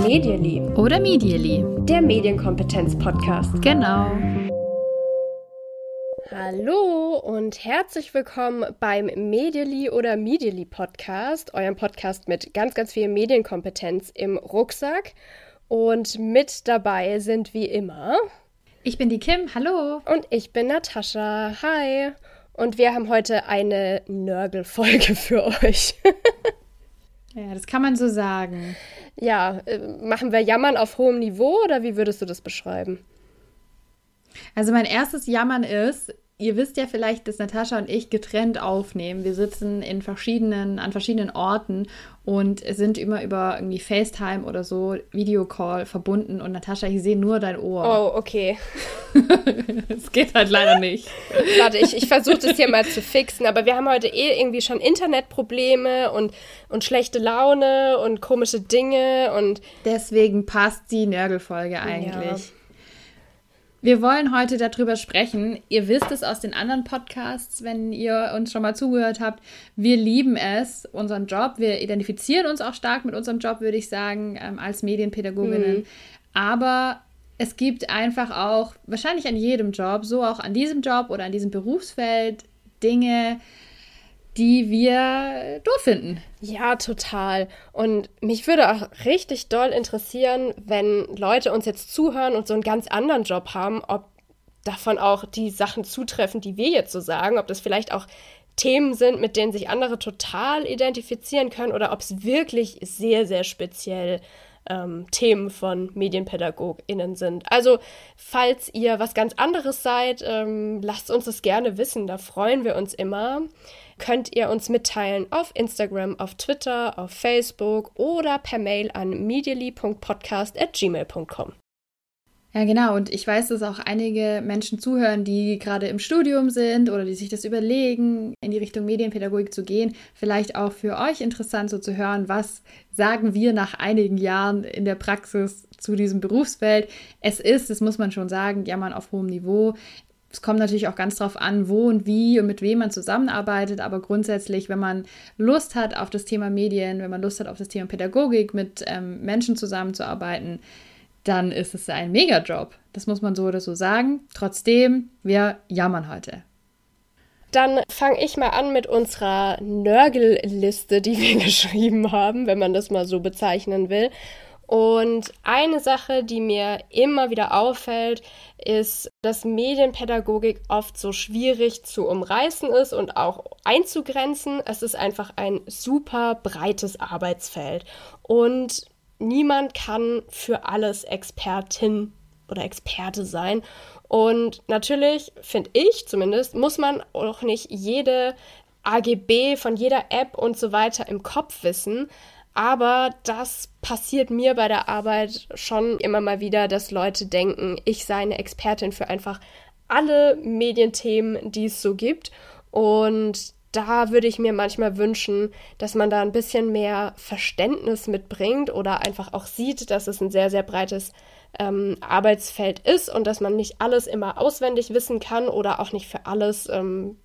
Medially. Oder Medially. Der Medienkompetenz-Podcast. Genau. Hallo und herzlich willkommen beim Medially oder Medially Podcast, eurem Podcast mit ganz, ganz viel Medienkompetenz im Rucksack. Und mit dabei sind wie immer. Ich bin die Kim, hallo. Und ich bin Natascha, hi. Und wir haben heute eine Nörgelfolge für euch. ja, das kann man so sagen. Ja, äh, machen wir Jammern auf hohem Niveau oder wie würdest du das beschreiben? Also mein erstes Jammern ist, ihr wisst ja vielleicht, dass Natascha und ich getrennt aufnehmen. Wir sitzen in verschiedenen, an verschiedenen Orten und sind immer über irgendwie FaceTime oder so Videocall verbunden und Natascha, ich sehe nur dein Ohr. Oh, okay. Es geht halt leider nicht. Warte, ich, ich versuche das hier mal zu fixen, aber wir haben heute eh irgendwie schon Internetprobleme und, und schlechte Laune und komische Dinge und. Deswegen passt die Nörgelfolge eigentlich. Ja. Wir wollen heute darüber sprechen. Ihr wisst es aus den anderen Podcasts, wenn ihr uns schon mal zugehört habt. Wir lieben es, unseren Job. Wir identifizieren uns auch stark mit unserem Job, würde ich sagen, ähm, als Medienpädagoginnen. Mhm. Aber es gibt einfach auch, wahrscheinlich an jedem Job, so auch an diesem Job oder an diesem Berufsfeld, Dinge, die wir doof finden. Ja, total. Und mich würde auch richtig doll interessieren, wenn Leute uns jetzt zuhören und so einen ganz anderen Job haben, ob davon auch die Sachen zutreffen, die wir jetzt so sagen, ob das vielleicht auch Themen sind, mit denen sich andere total identifizieren können oder ob es wirklich sehr, sehr speziell ähm, Themen von MedienpädagogInnen sind. Also, falls ihr was ganz anderes seid, ähm, lasst uns das gerne wissen. Da freuen wir uns immer könnt ihr uns mitteilen auf Instagram, auf Twitter, auf Facebook oder per Mail an medially.podcast.gmail.com. Ja, genau. Und ich weiß, dass auch einige Menschen zuhören, die gerade im Studium sind oder die sich das überlegen, in die Richtung Medienpädagogik zu gehen. Vielleicht auch für euch interessant, so zu hören, was sagen wir nach einigen Jahren in der Praxis zu diesem Berufsfeld. Es ist, das muss man schon sagen, jammern auf hohem Niveau. Es kommt natürlich auch ganz darauf an, wo und wie und mit wem man zusammenarbeitet, aber grundsätzlich, wenn man Lust hat auf das Thema Medien, wenn man Lust hat auf das Thema Pädagogik, mit ähm, Menschen zusammenzuarbeiten, dann ist es ein Megajob. Das muss man so oder so sagen. Trotzdem, wir jammern heute. Dann fange ich mal an mit unserer Nörgelliste, die wir geschrieben haben, wenn man das mal so bezeichnen will. Und eine Sache, die mir immer wieder auffällt, ist, dass Medienpädagogik oft so schwierig zu umreißen ist und auch einzugrenzen. Es ist einfach ein super breites Arbeitsfeld und niemand kann für alles Expertin oder Experte sein. Und natürlich, finde ich zumindest, muss man auch nicht jede AGB von jeder App und so weiter im Kopf wissen. Aber das passiert mir bei der Arbeit schon immer mal wieder, dass Leute denken, ich sei eine Expertin für einfach alle Medienthemen, die es so gibt. Und da würde ich mir manchmal wünschen, dass man da ein bisschen mehr Verständnis mitbringt oder einfach auch sieht, dass es ein sehr, sehr breites ähm, Arbeitsfeld ist und dass man nicht alles immer auswendig wissen kann oder auch nicht für alles ähm,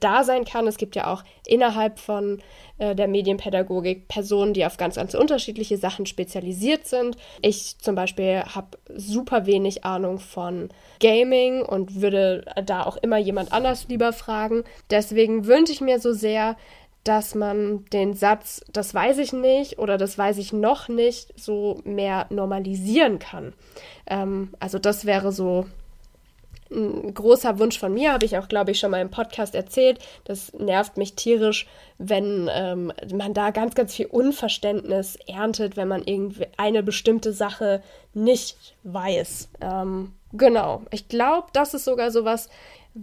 da sein kann. Es gibt ja auch innerhalb von äh, der Medienpädagogik Personen, die auf ganz, ganz unterschiedliche Sachen spezialisiert sind. Ich zum Beispiel habe super wenig Ahnung von Gaming und würde da auch immer jemand anders lieber fragen. Deswegen wünsche ich mir so sehr, dass man den Satz, das weiß ich nicht oder das weiß ich noch nicht, so mehr normalisieren kann. Ähm, also das wäre so ein großer Wunsch von mir, habe ich auch, glaube ich, schon mal im Podcast erzählt. Das nervt mich tierisch, wenn ähm, man da ganz, ganz viel Unverständnis erntet, wenn man irgendwie eine bestimmte Sache nicht weiß. Ähm, genau. Ich glaube, das ist sogar sowas,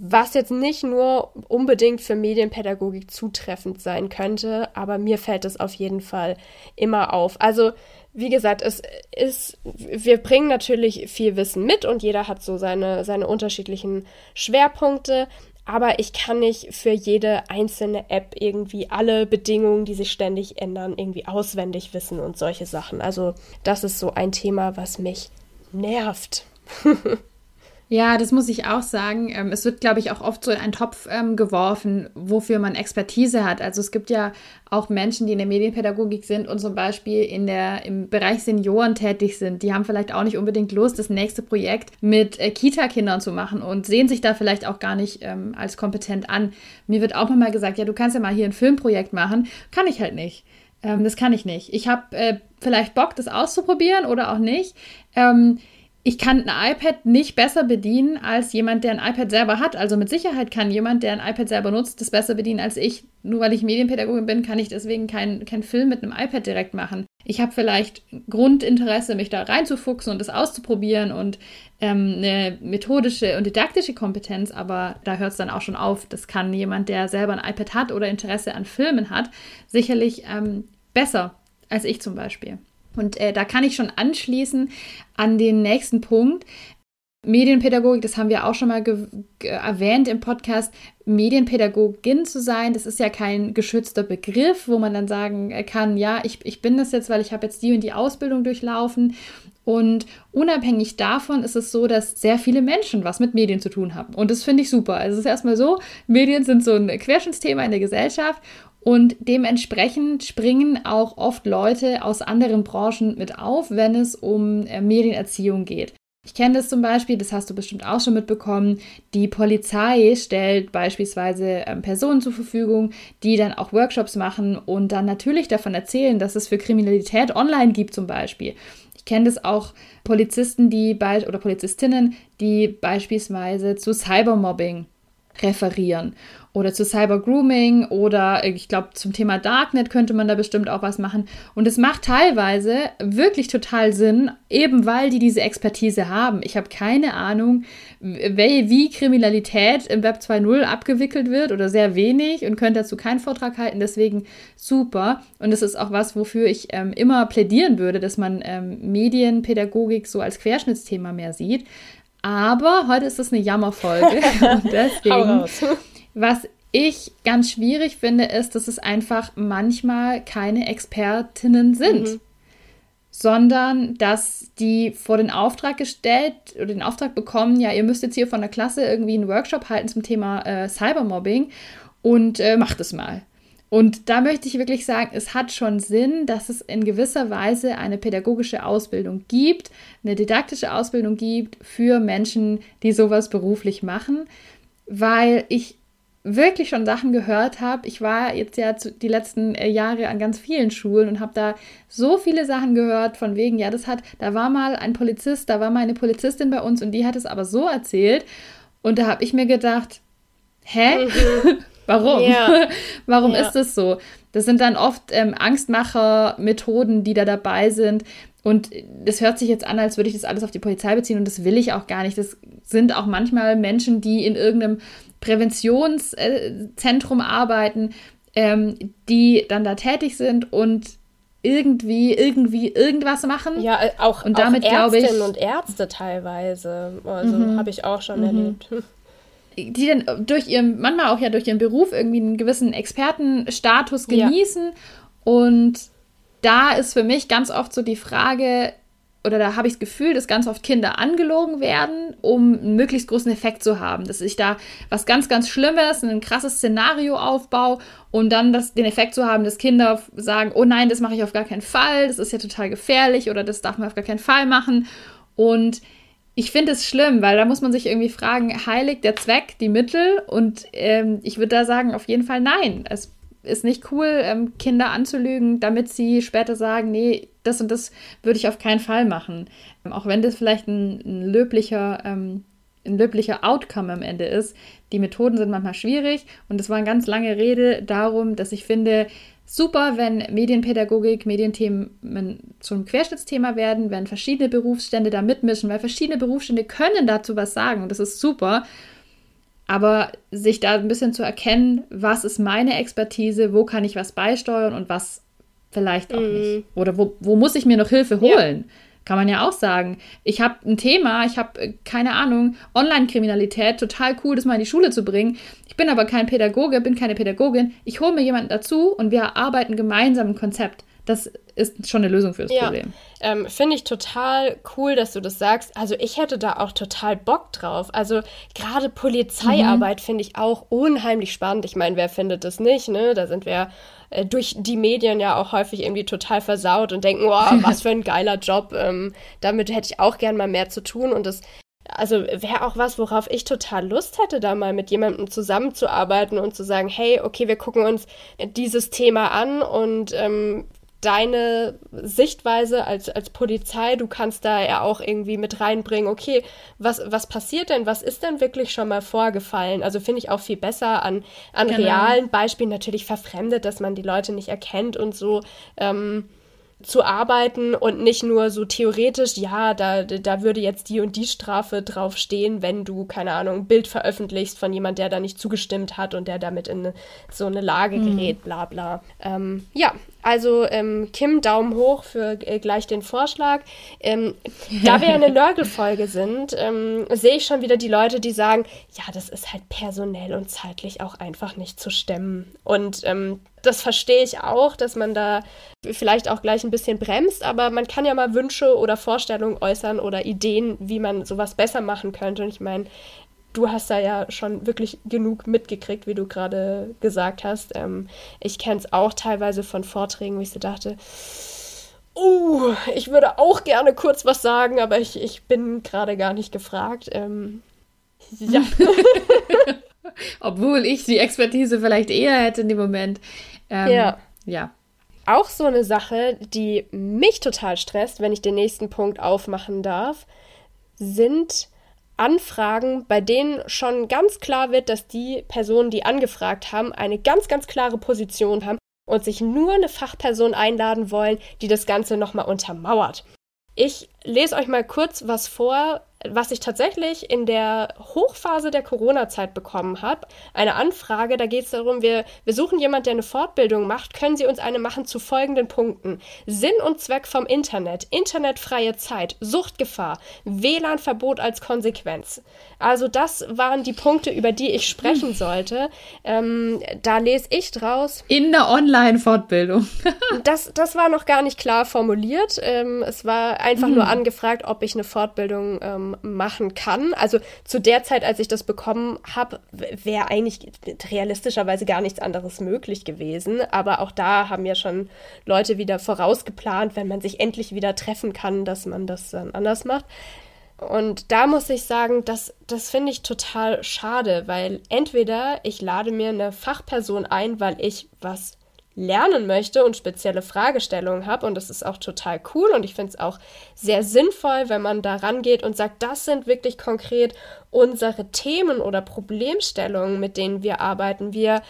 was jetzt nicht nur unbedingt für Medienpädagogik zutreffend sein könnte, aber mir fällt es auf jeden Fall immer auf. Also wie gesagt, es ist, wir bringen natürlich viel Wissen mit und jeder hat so seine, seine unterschiedlichen Schwerpunkte. Aber ich kann nicht für jede einzelne App irgendwie alle Bedingungen, die sich ständig ändern, irgendwie auswendig wissen und solche Sachen. Also das ist so ein Thema, was mich nervt. Ja, das muss ich auch sagen. Ähm, es wird, glaube ich, auch oft so in einen Topf ähm, geworfen, wofür man Expertise hat. Also es gibt ja auch Menschen, die in der Medienpädagogik sind und zum Beispiel in der, im Bereich Senioren tätig sind. Die haben vielleicht auch nicht unbedingt Lust, das nächste Projekt mit äh, Kita-Kindern zu machen und sehen sich da vielleicht auch gar nicht ähm, als kompetent an. Mir wird auch mal gesagt, ja, du kannst ja mal hier ein Filmprojekt machen. Kann ich halt nicht. Ähm, das kann ich nicht. Ich habe äh, vielleicht Bock, das auszuprobieren oder auch nicht. Ähm, ich kann ein iPad nicht besser bedienen als jemand, der ein iPad selber hat. Also mit Sicherheit kann jemand, der ein iPad selber nutzt, das besser bedienen als ich. Nur weil ich Medienpädagogin bin, kann ich deswegen keinen kein Film mit einem iPad direkt machen. Ich habe vielleicht Grundinteresse, mich da reinzufuchsen und das auszuprobieren und ähm, eine methodische und didaktische Kompetenz, aber da hört es dann auch schon auf. Das kann jemand, der selber ein iPad hat oder Interesse an Filmen hat, sicherlich ähm, besser als ich zum Beispiel. Und äh, da kann ich schon anschließen an den nächsten Punkt. Medienpädagogik, das haben wir auch schon mal erwähnt im Podcast, Medienpädagogin zu sein, das ist ja kein geschützter Begriff, wo man dann sagen kann, ja, ich, ich bin das jetzt, weil ich habe jetzt die und die Ausbildung durchlaufen. Und unabhängig davon ist es so, dass sehr viele Menschen was mit Medien zu tun haben. Und das finde ich super. Also es ist erstmal so, Medien sind so ein Querschnittsthema in der Gesellschaft und dementsprechend springen auch oft Leute aus anderen Branchen mit auf, wenn es um äh, Medienerziehung geht. Ich kenne das zum Beispiel, das hast du bestimmt auch schon mitbekommen. Die Polizei stellt beispielsweise ähm, Personen zur Verfügung, die dann auch Workshops machen und dann natürlich davon erzählen, dass es für Kriminalität online gibt zum Beispiel. Ich kenne das auch Polizisten, die oder Polizistinnen, die beispielsweise zu Cybermobbing referieren oder zu Cyber-Grooming oder äh, ich glaube zum Thema Darknet könnte man da bestimmt auch was machen. Und es macht teilweise wirklich total Sinn, eben weil die diese Expertise haben. Ich habe keine Ahnung, wie Kriminalität im Web 2.0 abgewickelt wird oder sehr wenig und könnte dazu keinen Vortrag halten. Deswegen super. Und es ist auch was, wofür ich ähm, immer plädieren würde, dass man ähm, Medienpädagogik so als Querschnittsthema mehr sieht. Aber heute ist es eine Jammerfolge. und deswegen was ich ganz schwierig finde, ist, dass es einfach manchmal keine Expertinnen sind. Mhm. Sondern dass die vor den Auftrag gestellt oder den Auftrag bekommen, ja, ihr müsst jetzt hier von der Klasse irgendwie einen Workshop halten zum Thema äh, Cybermobbing und äh, macht es mal. Und da möchte ich wirklich sagen, es hat schon Sinn, dass es in gewisser Weise eine pädagogische Ausbildung gibt, eine didaktische Ausbildung gibt für Menschen, die sowas beruflich machen, weil ich wirklich schon Sachen gehört habe. Ich war jetzt ja die letzten äh, Jahre an ganz vielen Schulen und habe da so viele Sachen gehört von wegen, ja, das hat, da war mal ein Polizist, da war mal eine Polizistin bei uns und die hat es aber so erzählt und da habe ich mir gedacht, hä? Mhm. Warum? Ja. Warum ja. ist das so? Das sind dann oft ähm, Angstmacher-Methoden, die da dabei sind. Und das hört sich jetzt an, als würde ich das alles auf die Polizei beziehen und das will ich auch gar nicht. Das sind auch manchmal Menschen, die in irgendeinem Präventionszentrum arbeiten, ähm, die dann da tätig sind und irgendwie, irgendwie irgendwas machen. Ja, äh, auch, und damit, auch Ärztinnen ich, und Ärzte teilweise. Also mhm. habe ich auch schon mhm. erlebt. Die dann durch ihren, manchmal auch ja durch ihren Beruf irgendwie einen gewissen Expertenstatus genießen. Ja. Und da ist für mich ganz oft so die Frage, oder da habe ich das Gefühl, dass ganz oft Kinder angelogen werden, um einen möglichst großen Effekt zu haben. Dass ich da was ganz, ganz Schlimmes, ein krasses Szenario aufbaue und dann das, den Effekt zu haben, dass Kinder sagen, oh nein, das mache ich auf gar keinen Fall, das ist ja total gefährlich oder das darf man auf gar keinen Fall machen. Und ich finde es schlimm, weil da muss man sich irgendwie fragen, heiligt der Zweck die Mittel? Und ähm, ich würde da sagen, auf jeden Fall nein. Es ist nicht cool, ähm, Kinder anzulügen, damit sie später sagen, nee, das und das würde ich auf keinen Fall machen. Ähm, auch wenn das vielleicht ein, ein löblicher, ähm, ein löblicher Outcome am Ende ist. Die Methoden sind manchmal schwierig und es war eine ganz lange Rede darum, dass ich finde, super, wenn Medienpädagogik, Medienthemen zum Querschnittsthema werden, wenn verschiedene Berufsstände da mitmischen, weil verschiedene Berufsstände können dazu was sagen und das ist super. Aber sich da ein bisschen zu erkennen, was ist meine Expertise, wo kann ich was beisteuern und was vielleicht auch mm. nicht. Oder wo, wo muss ich mir noch Hilfe holen? Ja. Kann man ja auch sagen. Ich habe ein Thema, ich habe, äh, keine Ahnung, Online-Kriminalität, total cool, das mal in die Schule zu bringen. Ich bin aber kein Pädagoge, bin keine Pädagogin. Ich hole mir jemanden dazu und wir arbeiten gemeinsam ein Konzept. Das ist schon eine Lösung für das ja. Problem. Ähm, Finde ich total cool, dass du das sagst. Also ich hätte da auch total Bock drauf. Also gerade Polizeiarbeit mhm. finde ich auch unheimlich spannend. Ich meine, wer findet das nicht, ne? Da sind wir äh, durch die Medien ja auch häufig irgendwie total versaut und denken, oh, was für ein geiler Job. Ähm, damit hätte ich auch gern mal mehr zu tun. Und das also wäre auch was, worauf ich total Lust hätte, da mal mit jemandem zusammenzuarbeiten und zu sagen, hey, okay, wir gucken uns dieses Thema an und ähm, deine Sichtweise als, als Polizei, du kannst da ja auch irgendwie mit reinbringen, okay, was, was passiert denn, was ist denn wirklich schon mal vorgefallen? Also finde ich auch viel besser an, an genau. realen Beispielen, natürlich verfremdet, dass man die Leute nicht erkennt und so. Ähm, zu arbeiten und nicht nur so theoretisch, ja, da, da würde jetzt die und die Strafe draufstehen, wenn du, keine Ahnung, ein Bild veröffentlichst von jemand, der da nicht zugestimmt hat und der damit in so eine Lage mhm. gerät, bla bla. Ähm, ja, also ähm, Kim, Daumen hoch für äh, gleich den Vorschlag. Ähm, da wir ja eine Nörgelfolge sind, ähm, sehe ich schon wieder die Leute, die sagen, ja, das ist halt personell und zeitlich auch einfach nicht zu stemmen. Und ähm, das verstehe ich auch, dass man da vielleicht auch gleich ein bisschen bremst, aber man kann ja mal Wünsche oder Vorstellungen äußern oder Ideen, wie man sowas besser machen könnte. Und ich meine, du hast da ja schon wirklich genug mitgekriegt, wie du gerade gesagt hast. Ähm, ich kenne es auch teilweise von Vorträgen, wie ich so dachte, oh, ich würde auch gerne kurz was sagen, aber ich, ich bin gerade gar nicht gefragt. Ähm, ja. Obwohl ich die Expertise vielleicht eher hätte in dem Moment. Ähm, ja. Ja. Auch so eine Sache, die mich total stresst, wenn ich den nächsten Punkt aufmachen darf, sind Anfragen, bei denen schon ganz klar wird, dass die Personen, die angefragt haben, eine ganz, ganz klare Position haben und sich nur eine Fachperson einladen wollen, die das Ganze nochmal untermauert. Ich lese euch mal kurz was vor, was ich tatsächlich in der Hochphase der Corona-Zeit bekommen habe, eine Anfrage, da geht es darum, wir, wir suchen jemanden, der eine Fortbildung macht, können Sie uns eine machen zu folgenden Punkten. Sinn und Zweck vom Internet, internetfreie Zeit, Suchtgefahr, WLAN-Verbot als Konsequenz. Also das waren die Punkte, über die ich sprechen hm. sollte. Ähm, da lese ich draus. In der Online-Fortbildung. das, das war noch gar nicht klar formuliert. Ähm, es war einfach hm. nur angefragt, ob ich eine Fortbildung ähm, machen kann. Also zu der Zeit, als ich das bekommen habe, wäre eigentlich realistischerweise gar nichts anderes möglich gewesen. Aber auch da haben ja schon Leute wieder vorausgeplant, wenn man sich endlich wieder treffen kann, dass man das dann anders macht. Und da muss ich sagen, das, das finde ich total schade, weil entweder ich lade mir eine Fachperson ein, weil ich was lernen möchte und spezielle Fragestellungen habe. Und das ist auch total cool und ich finde es auch sehr sinnvoll, wenn man da rangeht und sagt, das sind wirklich konkret unsere Themen oder Problemstellungen, mit denen wir arbeiten. Wir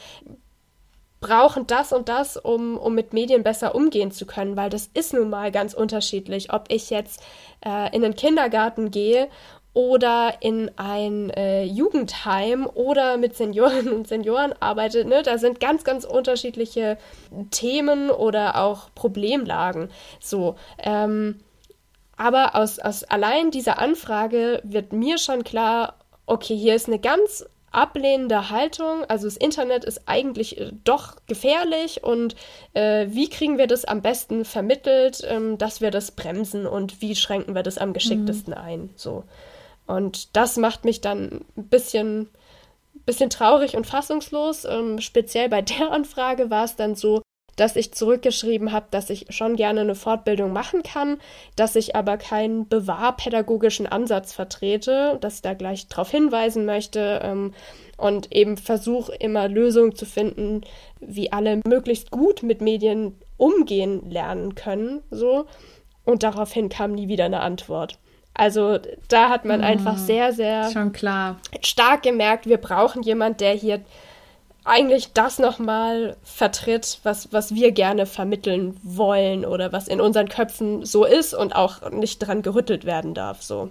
brauchen das und das, um, um mit Medien besser umgehen zu können, weil das ist nun mal ganz unterschiedlich, ob ich jetzt äh, in den Kindergarten gehe oder in ein äh, Jugendheim oder mit Senioren und Senioren arbeitet. Ne? Da sind ganz, ganz unterschiedliche Themen oder auch Problemlagen. So, ähm, aber aus, aus allein dieser Anfrage wird mir schon klar, okay, hier ist eine ganz ablehnende Haltung. Also das Internet ist eigentlich äh, doch gefährlich und äh, wie kriegen wir das am besten vermittelt, ähm, dass wir das bremsen und wie schränken wir das am geschicktesten mhm. ein? So. Und das macht mich dann ein bisschen, bisschen traurig und fassungslos. Ähm, speziell bei der Anfrage war es dann so, dass ich zurückgeschrieben habe, dass ich schon gerne eine Fortbildung machen kann, dass ich aber keinen bewahrpädagogischen Ansatz vertrete, dass ich da gleich darauf hinweisen möchte ähm, und eben versuche immer Lösungen zu finden, wie alle möglichst gut mit Medien umgehen lernen können, so. Und daraufhin kam nie wieder eine Antwort. Also da hat man mhm. einfach sehr, sehr stark gemerkt, wir brauchen jemand, der hier eigentlich das nochmal vertritt, was, was wir gerne vermitteln wollen oder was in unseren Köpfen so ist und auch nicht dran gerüttelt werden darf. So.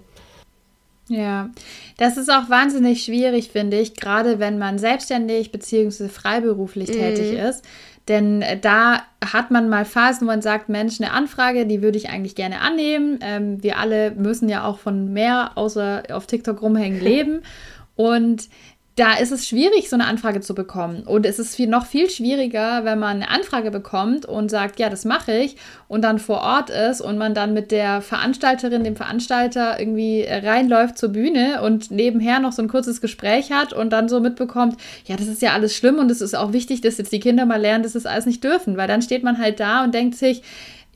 Ja, das ist auch wahnsinnig schwierig, finde ich, gerade wenn man selbstständig bzw. freiberuflich mhm. tätig ist. Denn äh, da hat man mal Phasen, wo man sagt, Mensch, eine Anfrage, die würde ich eigentlich gerne annehmen. Ähm, wir alle müssen ja auch von mehr außer auf TikTok rumhängen leben. Und da ist es schwierig, so eine Anfrage zu bekommen. Und es ist viel, noch viel schwieriger, wenn man eine Anfrage bekommt und sagt, ja, das mache ich und dann vor Ort ist und man dann mit der Veranstalterin, dem Veranstalter irgendwie reinläuft zur Bühne und nebenher noch so ein kurzes Gespräch hat und dann so mitbekommt, ja, das ist ja alles schlimm und es ist auch wichtig, dass jetzt die Kinder mal lernen, dass das alles nicht dürfen. Weil dann steht man halt da und denkt sich,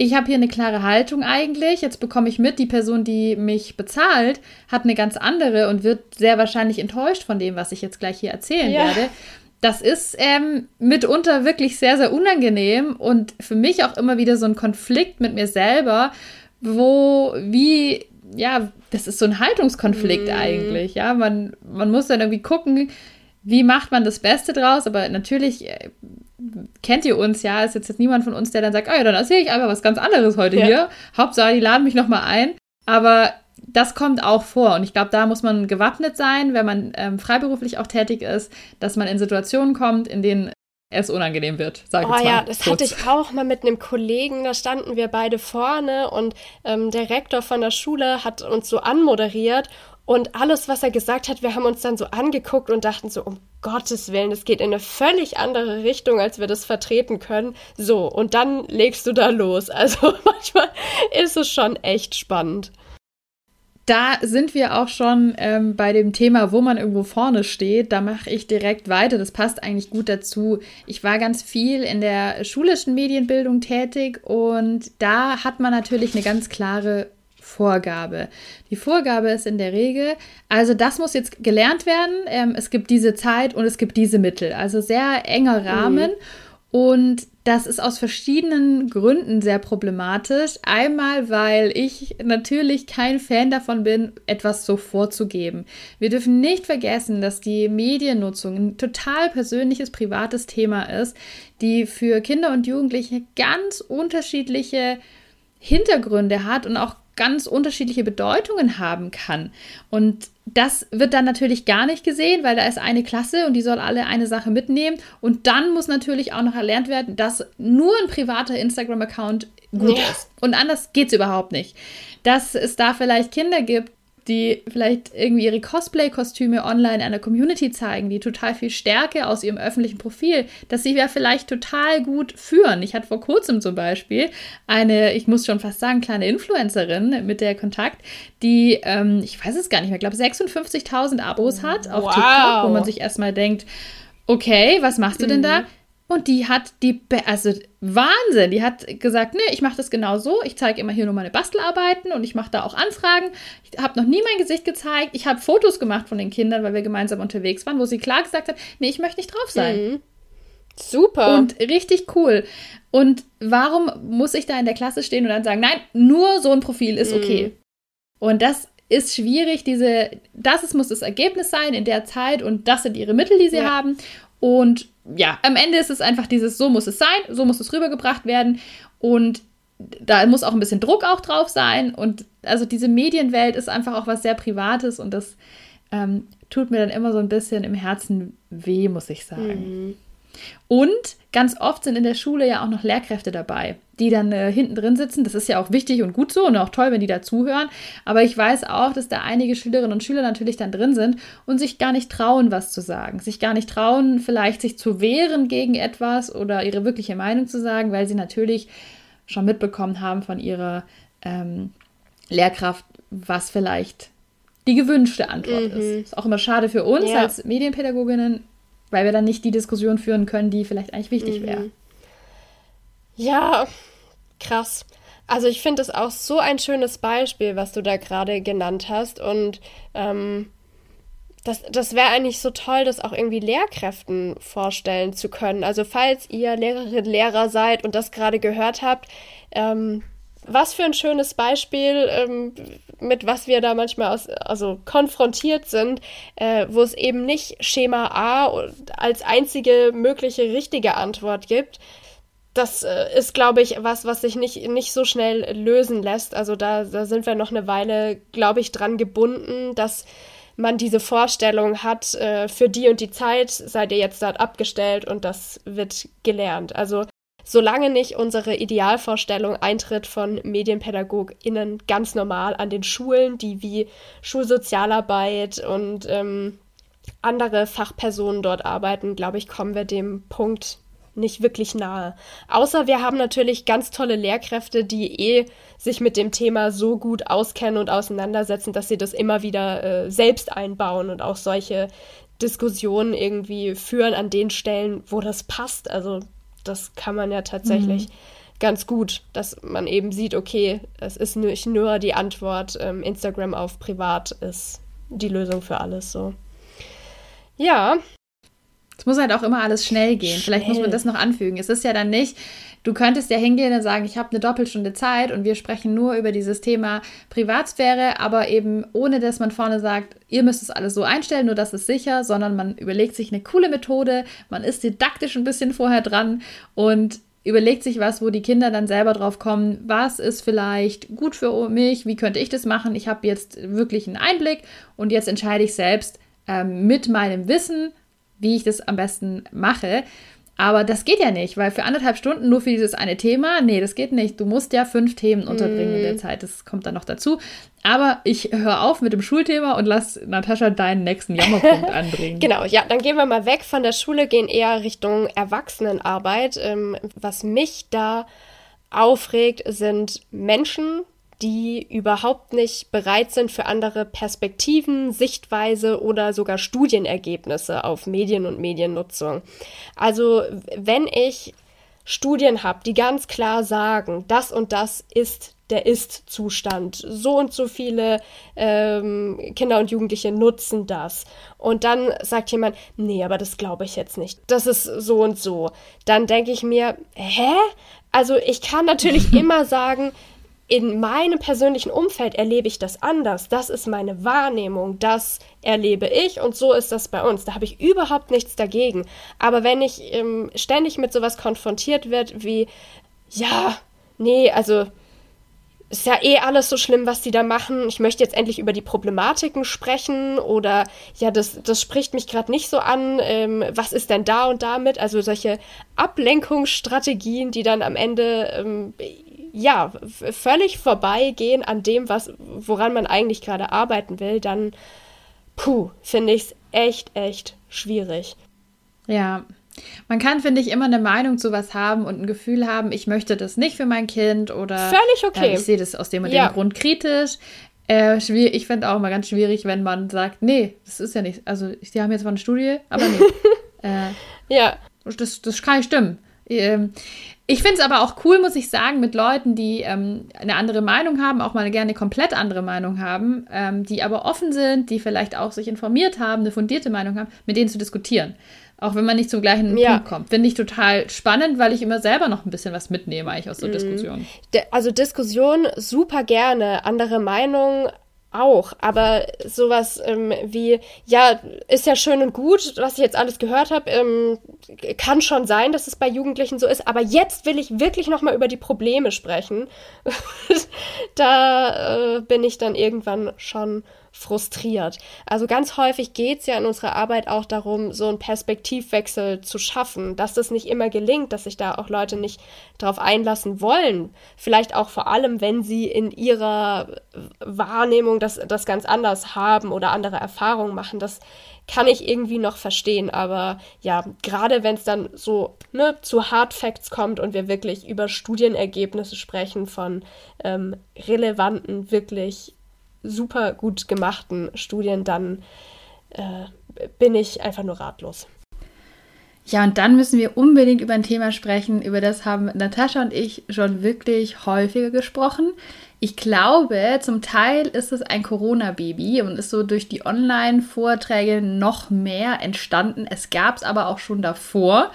ich habe hier eine klare Haltung eigentlich. Jetzt bekomme ich mit, die Person, die mich bezahlt, hat eine ganz andere und wird sehr wahrscheinlich enttäuscht von dem, was ich jetzt gleich hier erzählen ja. werde. Das ist ähm, mitunter wirklich sehr, sehr unangenehm und für mich auch immer wieder so ein Konflikt mit mir selber, wo, wie, ja, das ist so ein Haltungskonflikt mhm. eigentlich. Ja, man, man muss dann irgendwie gucken, wie macht man das Beste draus? Aber natürlich äh, kennt ihr uns ja, ist jetzt, niemand von uns, der dann sagt, oh ja, dann erzähle ich einfach was ganz anderes heute ja. hier. Hauptsache, die laden mich nochmal ein. Aber das kommt auch vor. Und ich glaube, da muss man gewappnet sein, wenn man ähm, freiberuflich auch tätig ist, dass man in Situationen kommt, in denen es unangenehm wird, sage ich oh, ja, das kurz. hatte ich auch mal mit einem Kollegen, da standen wir beide vorne und ähm, der Rektor von der Schule hat uns so anmoderiert und alles, was er gesagt hat, wir haben uns dann so angeguckt und dachten so, um Gottes Willen, das geht in eine völlig andere Richtung, als wir das vertreten können. So, und dann legst du da los. Also manchmal ist es schon echt spannend. Da sind wir auch schon ähm, bei dem Thema, wo man irgendwo vorne steht. Da mache ich direkt weiter. Das passt eigentlich gut dazu. Ich war ganz viel in der schulischen Medienbildung tätig und da hat man natürlich eine ganz klare Vorgabe. Die Vorgabe ist in der Regel, also das muss jetzt gelernt werden. Ähm, es gibt diese Zeit und es gibt diese Mittel. Also sehr enger Rahmen. Mhm. Und das ist aus verschiedenen Gründen sehr problematisch. Einmal, weil ich natürlich kein Fan davon bin, etwas so vorzugeben. Wir dürfen nicht vergessen, dass die Mediennutzung ein total persönliches, privates Thema ist, die für Kinder und Jugendliche ganz unterschiedliche Hintergründe hat und auch ganz unterschiedliche Bedeutungen haben kann. Und das wird dann natürlich gar nicht gesehen, weil da ist eine Klasse und die soll alle eine Sache mitnehmen. Und dann muss natürlich auch noch erlernt werden, dass nur ein privater Instagram-Account gut ja. ist. Und anders geht es überhaupt nicht. Dass es da vielleicht Kinder gibt, die vielleicht irgendwie ihre Cosplay-Kostüme online einer Community zeigen, die total viel Stärke aus ihrem öffentlichen Profil, dass sie ja vielleicht total gut führen. Ich hatte vor kurzem zum Beispiel eine, ich muss schon fast sagen, kleine Influencerin mit der Kontakt, die, ähm, ich weiß es gar nicht mehr, ich glaube 56.000 Abos hat auf wow. TikTok, wo man sich erstmal denkt, okay, was machst du denn da? Und die hat die, also Wahnsinn, die hat gesagt, nee, ich mache das genau so. Ich zeige immer hier nur meine Bastelarbeiten und ich mache da auch Anfragen. Ich habe noch nie mein Gesicht gezeigt. Ich habe Fotos gemacht von den Kindern, weil wir gemeinsam unterwegs waren, wo sie klar gesagt hat, nee, ich möchte nicht drauf sein. Mhm. Super. Und richtig cool. Und warum muss ich da in der Klasse stehen und dann sagen, nein, nur so ein Profil ist okay. Mhm. Und das ist schwierig, diese, das ist, muss das Ergebnis sein in der Zeit und das sind ihre Mittel, die sie ja. haben. Und ja, am Ende ist es einfach dieses, so muss es sein, so muss es rübergebracht werden und da muss auch ein bisschen Druck auch drauf sein und also diese Medienwelt ist einfach auch was sehr Privates und das ähm, tut mir dann immer so ein bisschen im Herzen weh, muss ich sagen. Mhm. Und ganz oft sind in der Schule ja auch noch Lehrkräfte dabei, die dann äh, hinten drin sitzen. Das ist ja auch wichtig und gut so und auch toll, wenn die da zuhören. Aber ich weiß auch, dass da einige Schülerinnen und Schüler natürlich dann drin sind und sich gar nicht trauen, was zu sagen. Sich gar nicht trauen, vielleicht sich zu wehren gegen etwas oder ihre wirkliche Meinung zu sagen, weil sie natürlich schon mitbekommen haben von ihrer ähm, Lehrkraft, was vielleicht die gewünschte Antwort mhm. ist. Ist auch immer schade für uns ja. als Medienpädagoginnen, weil wir dann nicht die Diskussion führen können, die vielleicht eigentlich wichtig mhm. wäre. Ja, krass. Also ich finde es auch so ein schönes Beispiel, was du da gerade genannt hast. Und ähm, das, das wäre eigentlich so toll, das auch irgendwie Lehrkräften vorstellen zu können. Also falls ihr Lehrerin, Lehrer seid und das gerade gehört habt, ähm, was für ein schönes Beispiel, ähm, mit was wir da manchmal aus, also konfrontiert sind, äh, wo es eben nicht Schema A als einzige mögliche richtige Antwort gibt. Das äh, ist, glaube ich, was, was sich nicht, nicht so schnell lösen lässt. Also da, da sind wir noch eine Weile, glaube ich, dran gebunden, dass man diese Vorstellung hat, äh, für die und die Zeit seid ihr jetzt dort abgestellt und das wird gelernt. Also solange nicht unsere Idealvorstellung eintritt von MedienpädagogInnen ganz normal an den Schulen, die wie Schulsozialarbeit und ähm, andere Fachpersonen dort arbeiten, glaube ich, kommen wir dem Punkt nicht wirklich nahe. Außer wir haben natürlich ganz tolle Lehrkräfte, die eh sich mit dem Thema so gut auskennen und auseinandersetzen, dass sie das immer wieder äh, selbst einbauen und auch solche Diskussionen irgendwie führen an den Stellen, wo das passt. Also das kann man ja tatsächlich mhm. ganz gut, dass man eben sieht, okay, es ist nicht nur die Antwort, ähm, Instagram auf privat ist die Lösung für alles so. Ja, es muss halt auch immer alles schnell gehen. Schnell. Vielleicht muss man das noch anfügen. Es ist ja dann nicht, du könntest ja hingehen und sagen, ich habe eine Doppelstunde Zeit und wir sprechen nur über dieses Thema Privatsphäre, aber eben ohne, dass man vorne sagt, ihr müsst es alles so einstellen, nur das ist sicher, sondern man überlegt sich eine coole Methode, man ist didaktisch ein bisschen vorher dran und überlegt sich was, wo die Kinder dann selber drauf kommen, was ist vielleicht gut für mich, wie könnte ich das machen, ich habe jetzt wirklich einen Einblick und jetzt entscheide ich selbst ähm, mit meinem Wissen, wie ich das am besten mache. Aber das geht ja nicht, weil für anderthalb Stunden nur für dieses eine Thema, nee, das geht nicht. Du musst ja fünf Themen unterbringen mm. in der mhm. Zeit. Das kommt dann noch dazu. Aber ich höre auf mit dem Schulthema und lass Natascha deinen nächsten Jammerpunkt anbringen. genau, ja, dann gehen wir mal weg von der Schule, gehen eher Richtung Erwachsenenarbeit. Ähm, was mich da aufregt, sind Menschen, die überhaupt nicht bereit sind für andere Perspektiven, Sichtweise oder sogar Studienergebnisse auf Medien und Mediennutzung. Also wenn ich Studien habe, die ganz klar sagen, das und das ist der Ist-Zustand. So und so viele ähm, Kinder und Jugendliche nutzen das. Und dann sagt jemand, nee, aber das glaube ich jetzt nicht. Das ist so und so. Dann denke ich mir, hä? Also ich kann natürlich immer sagen, in meinem persönlichen Umfeld erlebe ich das anders. Das ist meine Wahrnehmung, das erlebe ich und so ist das bei uns. Da habe ich überhaupt nichts dagegen. Aber wenn ich ähm, ständig mit sowas konfrontiert wird wie, ja, nee, also ist ja eh alles so schlimm, was die da machen. Ich möchte jetzt endlich über die Problematiken sprechen oder ja, das, das spricht mich gerade nicht so an. Ähm, was ist denn da und damit? Also solche Ablenkungsstrategien, die dann am Ende ähm, ja, völlig vorbeigehen an dem, was, woran man eigentlich gerade arbeiten will, dann, puh, finde ich es echt, echt schwierig. Ja, man kann, finde ich, immer eine Meinung zu was haben und ein Gefühl haben, ich möchte das nicht für mein Kind oder völlig okay. Äh, ich sehe das aus dem und ja. dem Grund kritisch. Äh, ich finde auch immer ganz schwierig, wenn man sagt, nee, das ist ja nicht. Also, die haben jetzt mal eine Studie, aber nee. äh, ja. Das, das kann nicht stimmen. Ähm, ich finde es aber auch cool, muss ich sagen, mit Leuten, die ähm, eine andere Meinung haben, auch mal gerne komplett andere Meinung haben, ähm, die aber offen sind, die vielleicht auch sich informiert haben, eine fundierte Meinung haben, mit denen zu diskutieren. Auch wenn man nicht zum gleichen ja. Punkt kommt. Finde ich total spannend, weil ich immer selber noch ein bisschen was mitnehme eigentlich aus so mhm. Diskussionen. Also Diskussion super gerne, andere Meinungen auch, aber sowas ähm, wie, ja, ist ja schön und gut, was ich jetzt alles gehört habe, ähm, kann schon sein, dass es bei Jugendlichen so ist, aber jetzt will ich wirklich nochmal über die Probleme sprechen. da äh, bin ich dann irgendwann schon frustriert. Also ganz häufig geht es ja in unserer Arbeit auch darum, so einen Perspektivwechsel zu schaffen, dass das nicht immer gelingt, dass sich da auch Leute nicht darauf einlassen wollen. Vielleicht auch vor allem, wenn sie in ihrer Wahrnehmung das, das ganz anders haben oder andere Erfahrungen machen. Das kann ich irgendwie noch verstehen, aber ja, gerade wenn es dann so ne, zu Hard Facts kommt und wir wirklich über Studienergebnisse sprechen von ähm, relevanten, wirklich super gut gemachten Studien, dann äh, bin ich einfach nur ratlos. Ja, und dann müssen wir unbedingt über ein Thema sprechen, über das haben Natascha und ich schon wirklich häufiger gesprochen. Ich glaube, zum Teil ist es ein Corona-Baby und ist so durch die Online-Vorträge noch mehr entstanden. Es gab es aber auch schon davor.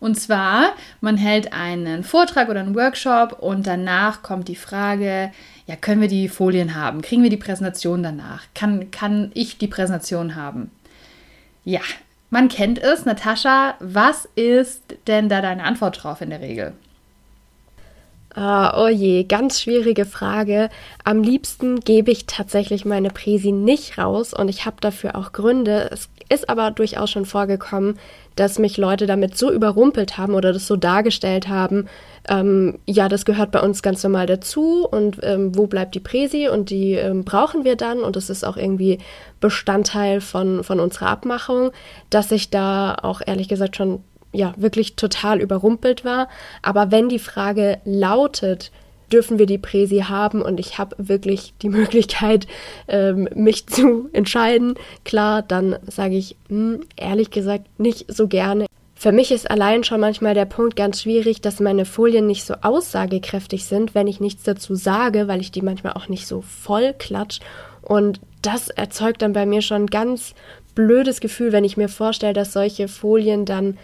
Und zwar, man hält einen Vortrag oder einen Workshop und danach kommt die Frage, ja, können wir die Folien haben? Kriegen wir die Präsentation danach? Kann, kann ich die Präsentation haben? Ja, man kennt es. Natascha, was ist denn da deine Antwort drauf in der Regel? Ah, oh je, ganz schwierige Frage. Am liebsten gebe ich tatsächlich meine Präsi nicht raus und ich habe dafür auch Gründe. Es ist aber durchaus schon vorgekommen, dass mich Leute damit so überrumpelt haben oder das so dargestellt haben, ähm, ja, das gehört bei uns ganz normal dazu und ähm, wo bleibt die Präsi und die ähm, brauchen wir dann und das ist auch irgendwie Bestandteil von, von unserer Abmachung, dass ich da auch ehrlich gesagt schon ja wirklich total überrumpelt war. Aber wenn die Frage lautet, dürfen wir die Präsi haben und ich habe wirklich die Möglichkeit, ähm, mich zu entscheiden, klar, dann sage ich mh, hm, ehrlich gesagt nicht so gerne. Für mich ist allein schon manchmal der Punkt ganz schwierig, dass meine Folien nicht so aussagekräftig sind, wenn ich nichts dazu sage, weil ich die manchmal auch nicht so voll klatsch. Und das erzeugt dann bei mir schon ganz blödes Gefühl, wenn ich mir vorstelle, dass solche Folien dann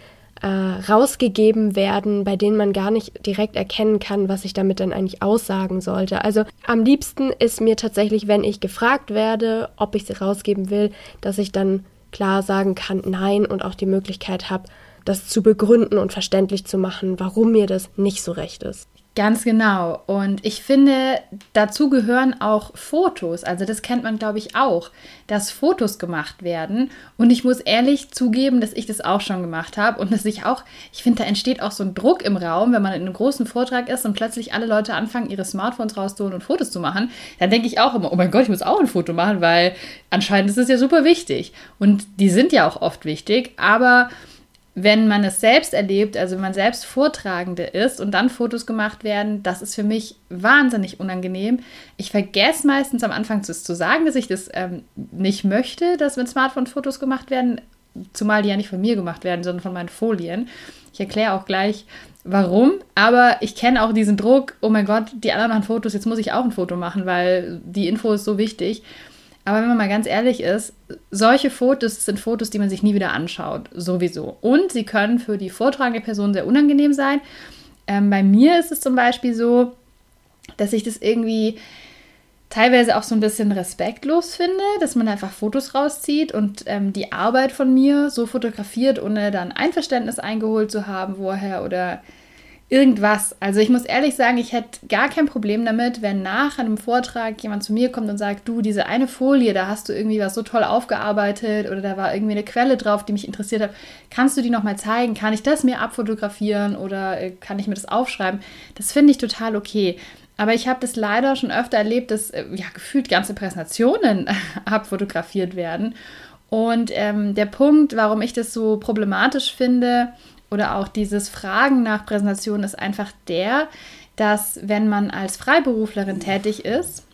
äh, rausgegeben werden, bei denen man gar nicht direkt erkennen kann, was ich damit dann eigentlich aussagen sollte. Also am liebsten ist mir tatsächlich, wenn ich gefragt werde, ob ich sie rausgeben will, dass ich dann klar sagen kann, nein und auch die Möglichkeit habe, das zu begründen und verständlich zu machen, warum mir das nicht so recht ist. Ganz genau. Und ich finde, dazu gehören auch Fotos. Also das kennt man, glaube ich, auch, dass Fotos gemacht werden. Und ich muss ehrlich zugeben, dass ich das auch schon gemacht habe und dass ich auch, ich finde, da entsteht auch so ein Druck im Raum, wenn man in einem großen Vortrag ist und plötzlich alle Leute anfangen, ihre Smartphones rauszuholen und Fotos zu machen. Dann denke ich auch immer, oh mein Gott, ich muss auch ein Foto machen, weil anscheinend ist es ja super wichtig. Und die sind ja auch oft wichtig, aber wenn man es selbst erlebt, also wenn man selbst Vortragende ist und dann Fotos gemacht werden, das ist für mich wahnsinnig unangenehm. Ich vergesse meistens am Anfang zu, zu sagen, dass ich das ähm, nicht möchte, dass mit Smartphone Fotos gemacht werden, zumal die ja nicht von mir gemacht werden, sondern von meinen Folien. Ich erkläre auch gleich, warum, aber ich kenne auch diesen Druck, oh mein Gott, die anderen machen Fotos, jetzt muss ich auch ein Foto machen, weil die Info ist so wichtig. Aber wenn man mal ganz ehrlich ist, solche Fotos sind Fotos, die man sich nie wieder anschaut, sowieso. Und sie können für die vortragende Person sehr unangenehm sein. Ähm, bei mir ist es zum Beispiel so, dass ich das irgendwie teilweise auch so ein bisschen respektlos finde, dass man einfach Fotos rauszieht und ähm, die Arbeit von mir so fotografiert, ohne dann Einverständnis eingeholt zu haben vorher oder irgendwas. Also ich muss ehrlich sagen, ich hätte gar kein Problem damit, wenn nach einem Vortrag jemand zu mir kommt und sagt, du, diese eine Folie, da hast du irgendwie was so toll aufgearbeitet oder da war irgendwie eine Quelle drauf, die mich interessiert hat. Kannst du die nochmal zeigen? Kann ich das mir abfotografieren oder äh, kann ich mir das aufschreiben? Das finde ich total okay. Aber ich habe das leider schon öfter erlebt, dass äh, ja gefühlt ganze Präsentationen abfotografiert werden. Und ähm, der Punkt, warum ich das so problematisch finde, oder auch dieses Fragen nach Präsentation ist einfach der, dass wenn man als Freiberuflerin tätig ist,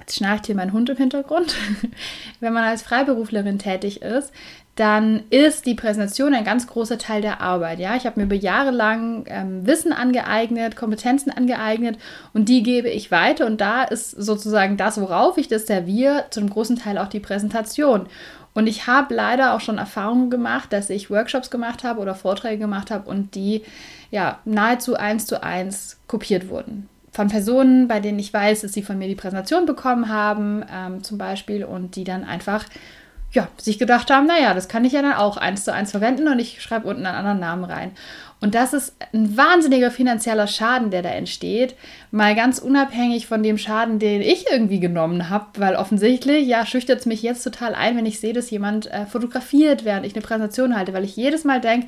jetzt schnarcht hier mein Hund im Hintergrund, wenn man als Freiberuflerin tätig ist, dann ist die Präsentation ein ganz großer Teil der Arbeit. Ja, ich habe mir über Jahre lang ähm, Wissen angeeignet, Kompetenzen angeeignet und die gebe ich weiter. Und da ist sozusagen das, worauf ich das serviere, zum großen Teil auch die Präsentation. Und ich habe leider auch schon Erfahrungen gemacht, dass ich Workshops gemacht habe oder Vorträge gemacht habe und die ja nahezu eins zu eins kopiert wurden. Von Personen, bei denen ich weiß, dass sie von mir die Präsentation bekommen haben, ähm, zum Beispiel, und die dann einfach ja, sich gedacht haben, naja, das kann ich ja dann auch eins zu eins verwenden und ich schreibe unten einen anderen Namen rein. Und das ist ein wahnsinniger finanzieller Schaden, der da entsteht. Mal ganz unabhängig von dem Schaden, den ich irgendwie genommen habe, weil offensichtlich, ja, schüchtert es mich jetzt total ein, wenn ich sehe, dass jemand äh, fotografiert, während ich eine Präsentation halte, weil ich jedes Mal denke,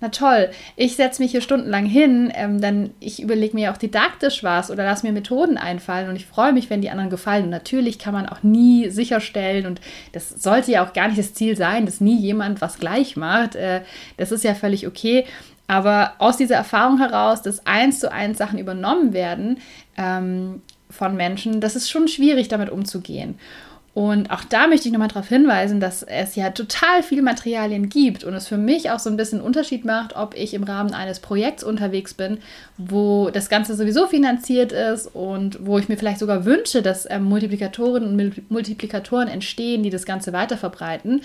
na toll, ich setze mich hier stundenlang hin, ähm, dann ich überlege mir auch didaktisch was oder lasse mir Methoden einfallen und ich freue mich, wenn die anderen gefallen. Und natürlich kann man auch nie sicherstellen und das sollte ja auch gar nicht das Ziel sein, dass nie jemand was gleich macht. Äh, das ist ja völlig okay. Aber aus dieser Erfahrung heraus, dass eins zu eins Sachen übernommen werden ähm, von Menschen, das ist schon schwierig, damit umzugehen. Und auch da möchte ich nochmal darauf hinweisen, dass es ja total viele Materialien gibt und es für mich auch so ein bisschen Unterschied macht, ob ich im Rahmen eines Projekts unterwegs bin, wo das Ganze sowieso finanziert ist und wo ich mir vielleicht sogar wünsche, dass ähm, Multiplikatoren und Multiplikatoren entstehen, die das Ganze weiterverbreiten.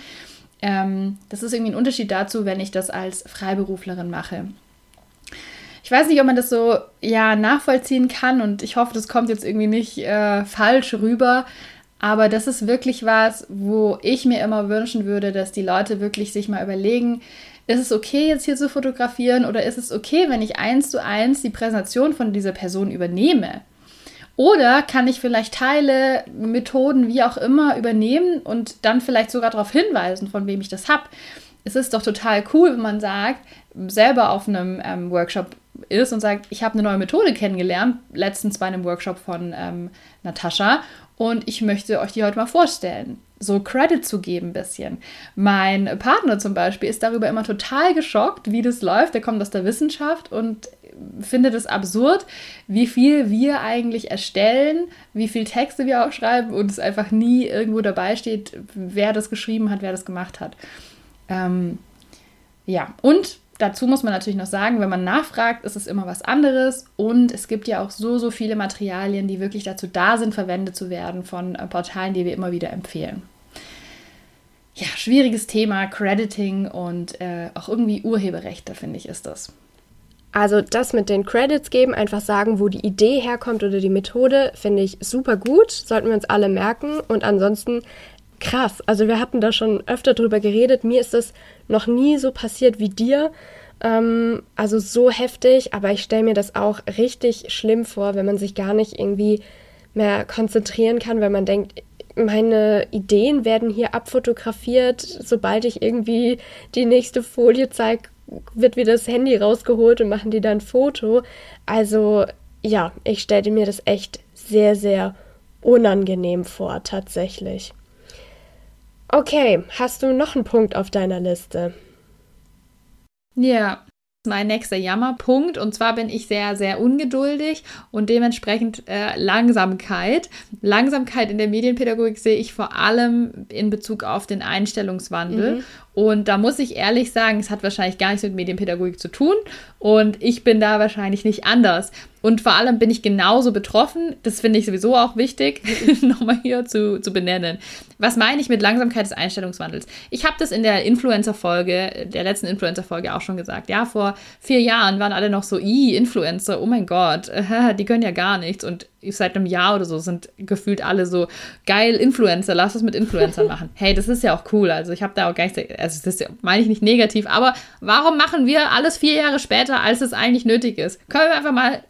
Ähm, das ist irgendwie ein Unterschied dazu, wenn ich das als Freiberuflerin mache. Ich weiß nicht, ob man das so ja nachvollziehen kann und ich hoffe, das kommt jetzt irgendwie nicht äh, falsch rüber. Aber das ist wirklich was, wo ich mir immer wünschen würde, dass die Leute wirklich sich mal überlegen, ist es okay, jetzt hier zu fotografieren oder ist es okay, wenn ich eins zu eins die Präsentation von dieser Person übernehme? Oder kann ich vielleicht Teile, Methoden, wie auch immer übernehmen und dann vielleicht sogar darauf hinweisen, von wem ich das habe? es ist doch total cool, wenn man sagt, selber auf einem ähm, Workshop ist und sagt, ich habe eine neue Methode kennengelernt, letztens bei einem Workshop von ähm, Natascha und ich möchte euch die heute mal vorstellen. So Credit zu geben ein bisschen. Mein Partner zum Beispiel ist darüber immer total geschockt, wie das läuft. Der kommt aus der Wissenschaft und findet es absurd, wie viel wir eigentlich erstellen, wie viel Texte wir auch schreiben und es einfach nie irgendwo dabei steht, wer das geschrieben hat, wer das gemacht hat. Ähm, ja, und dazu muss man natürlich noch sagen, wenn man nachfragt, ist es immer was anderes und es gibt ja auch so, so viele Materialien, die wirklich dazu da sind, verwendet zu werden von äh, Portalen, die wir immer wieder empfehlen. Ja, schwieriges Thema, Crediting und äh, auch irgendwie Urheberrechte, finde ich, ist das. Also das mit den Credits geben, einfach sagen, wo die Idee herkommt oder die Methode, finde ich super gut, sollten wir uns alle merken. Und ansonsten krass. Also wir hatten da schon öfter drüber geredet. Mir ist das noch nie so passiert wie dir. Ähm, also so heftig, aber ich stelle mir das auch richtig schlimm vor, wenn man sich gar nicht irgendwie mehr konzentrieren kann, weil man denkt, meine Ideen werden hier abfotografiert. Sobald ich irgendwie die nächste Folie zeige, wird wieder das Handy rausgeholt und machen die dann Foto. Also ja, ich stelle mir das echt sehr, sehr unangenehm vor, tatsächlich. Okay, hast du noch einen Punkt auf deiner Liste? Ja, mein nächster Jammerpunkt. Und zwar bin ich sehr, sehr ungeduldig und dementsprechend äh, Langsamkeit. Langsamkeit in der Medienpädagogik sehe ich vor allem in Bezug auf den Einstellungswandel. Mhm. Und da muss ich ehrlich sagen, es hat wahrscheinlich gar nichts mit Medienpädagogik zu tun. Und ich bin da wahrscheinlich nicht anders. Und vor allem bin ich genauso betroffen. Das finde ich sowieso auch wichtig, nochmal hier zu, zu benennen. Was meine ich mit Langsamkeit des Einstellungswandels? Ich habe das in der Influencer-Folge, der letzten Influencer-Folge auch schon gesagt. Ja, vor vier Jahren waren alle noch so, i, Influencer, oh mein Gott, die können ja gar nichts. Und seit einem Jahr oder so sind gefühlt alle so, geil, Influencer, lass es mit Influencern machen. Hey, das ist ja auch cool. Also ich habe da auch gar nicht, also das ja, meine ich nicht negativ, aber warum machen wir alles vier Jahre später, als es eigentlich nötig ist? Können wir einfach mal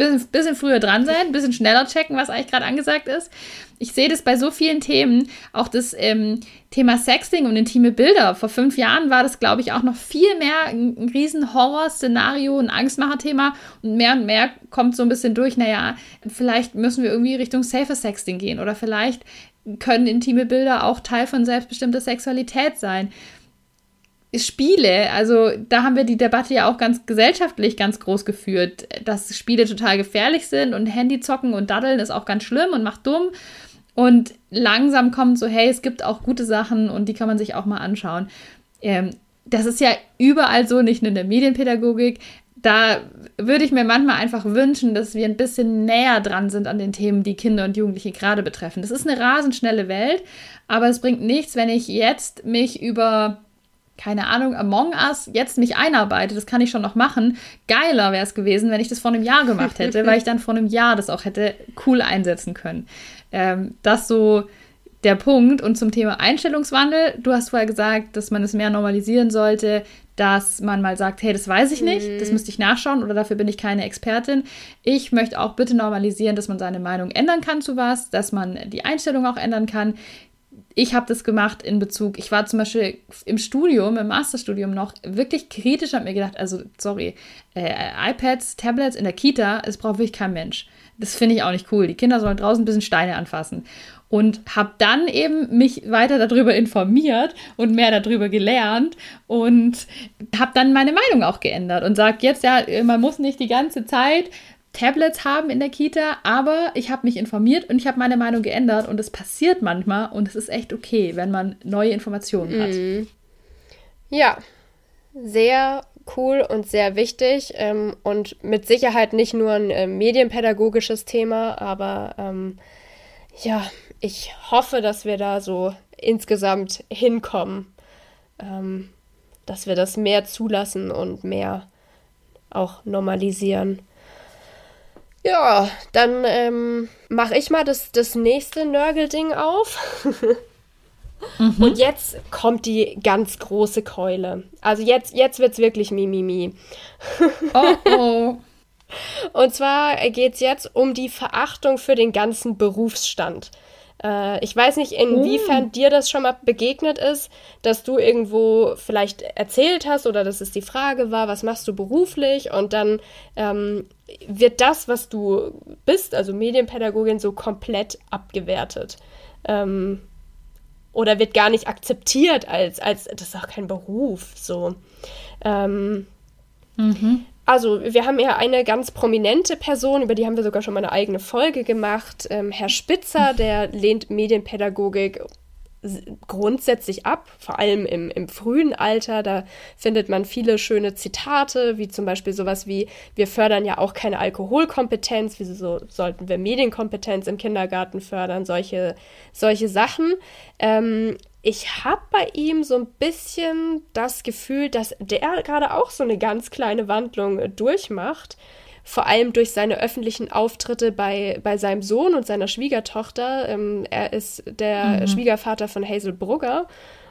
bisschen, bisschen früher dran sein, ein bisschen schneller checken, was eigentlich gerade angesagt ist. Ich sehe das bei so vielen Themen, auch das ähm, Thema Sexting und intime Bilder. Vor fünf Jahren war das, glaube ich, auch noch viel mehr ein, ein riesen Horror-Szenario, ein Angstmacher-Thema. Und mehr und mehr kommt so ein bisschen durch, naja, vielleicht müssen wir irgendwie Richtung Safer Sexting gehen oder vielleicht können intime Bilder auch Teil von selbstbestimmter Sexualität sein. Spiele, also da haben wir die Debatte ja auch ganz gesellschaftlich ganz groß geführt, dass Spiele total gefährlich sind und Handyzocken und Daddeln ist auch ganz schlimm und macht dumm. Und langsam kommt so, hey, es gibt auch gute Sachen und die kann man sich auch mal anschauen. Ähm, das ist ja überall so, nicht nur in der Medienpädagogik. Da würde ich mir manchmal einfach wünschen, dass wir ein bisschen näher dran sind an den Themen, die Kinder und Jugendliche gerade betreffen. Das ist eine rasend schnelle Welt, aber es bringt nichts, wenn ich jetzt mich über keine Ahnung, Among Us jetzt mich einarbeite, das kann ich schon noch machen. Geiler wäre es gewesen, wenn ich das vor einem Jahr gemacht hätte, weil ich dann vor einem Jahr das auch hätte cool einsetzen können. Ähm, das so der Punkt. Und zum Thema Einstellungswandel, du hast vorher gesagt, dass man es mehr normalisieren sollte, dass man mal sagt, hey, das weiß ich nicht, mhm. das müsste ich nachschauen oder dafür bin ich keine Expertin. Ich möchte auch bitte normalisieren, dass man seine Meinung ändern kann zu was, dass man die Einstellung auch ändern kann ich habe das gemacht in Bezug, ich war zum Beispiel im Studium, im Masterstudium noch wirklich kritisch, habe mir gedacht, also sorry, äh, iPads, Tablets in der Kita, es braucht wirklich kein Mensch. Das finde ich auch nicht cool. Die Kinder sollen draußen ein bisschen Steine anfassen. Und habe dann eben mich weiter darüber informiert und mehr darüber gelernt und habe dann meine Meinung auch geändert und sage jetzt, ja, man muss nicht die ganze Zeit Tablets haben in der Kita, aber ich habe mich informiert und ich habe meine Meinung geändert und es passiert manchmal und es ist echt okay, wenn man neue Informationen hat. Mhm. Ja, sehr cool und sehr wichtig ähm, und mit Sicherheit nicht nur ein äh, medienpädagogisches Thema, aber ähm, ja, ich hoffe, dass wir da so insgesamt hinkommen, ähm, dass wir das mehr zulassen und mehr auch normalisieren. Ja, dann ähm, mache ich mal das, das nächste Nörgelding auf. mhm. Und jetzt kommt die ganz große Keule. Also jetzt, jetzt wird es wirklich Mimimi. oh oh. Und zwar geht es jetzt um die Verachtung für den ganzen Berufsstand. Äh, ich weiß nicht, inwiefern oh. dir das schon mal begegnet ist, dass du irgendwo vielleicht erzählt hast oder dass es die Frage war, was machst du beruflich? Und dann ähm, wird das, was du bist, also Medienpädagogin, so komplett abgewertet. Ähm, oder wird gar nicht akzeptiert als, als das ist auch kein Beruf. So. Ähm, mhm. Also, wir haben ja eine ganz prominente Person, über die haben wir sogar schon mal eine eigene Folge gemacht. Ähm, Herr Spitzer, der lehnt Medienpädagogik grundsätzlich ab, vor allem im, im frühen Alter. Da findet man viele schöne Zitate, wie zum Beispiel sowas wie, wir fördern ja auch keine Alkoholkompetenz, wieso sollten wir Medienkompetenz im Kindergarten fördern, solche, solche Sachen. Ähm, ich habe bei ihm so ein bisschen das Gefühl, dass der gerade auch so eine ganz kleine Wandlung durchmacht vor allem durch seine öffentlichen Auftritte bei, bei seinem Sohn und seiner Schwiegertochter. Ähm, er ist der mhm. Schwiegervater von Hazel Brugger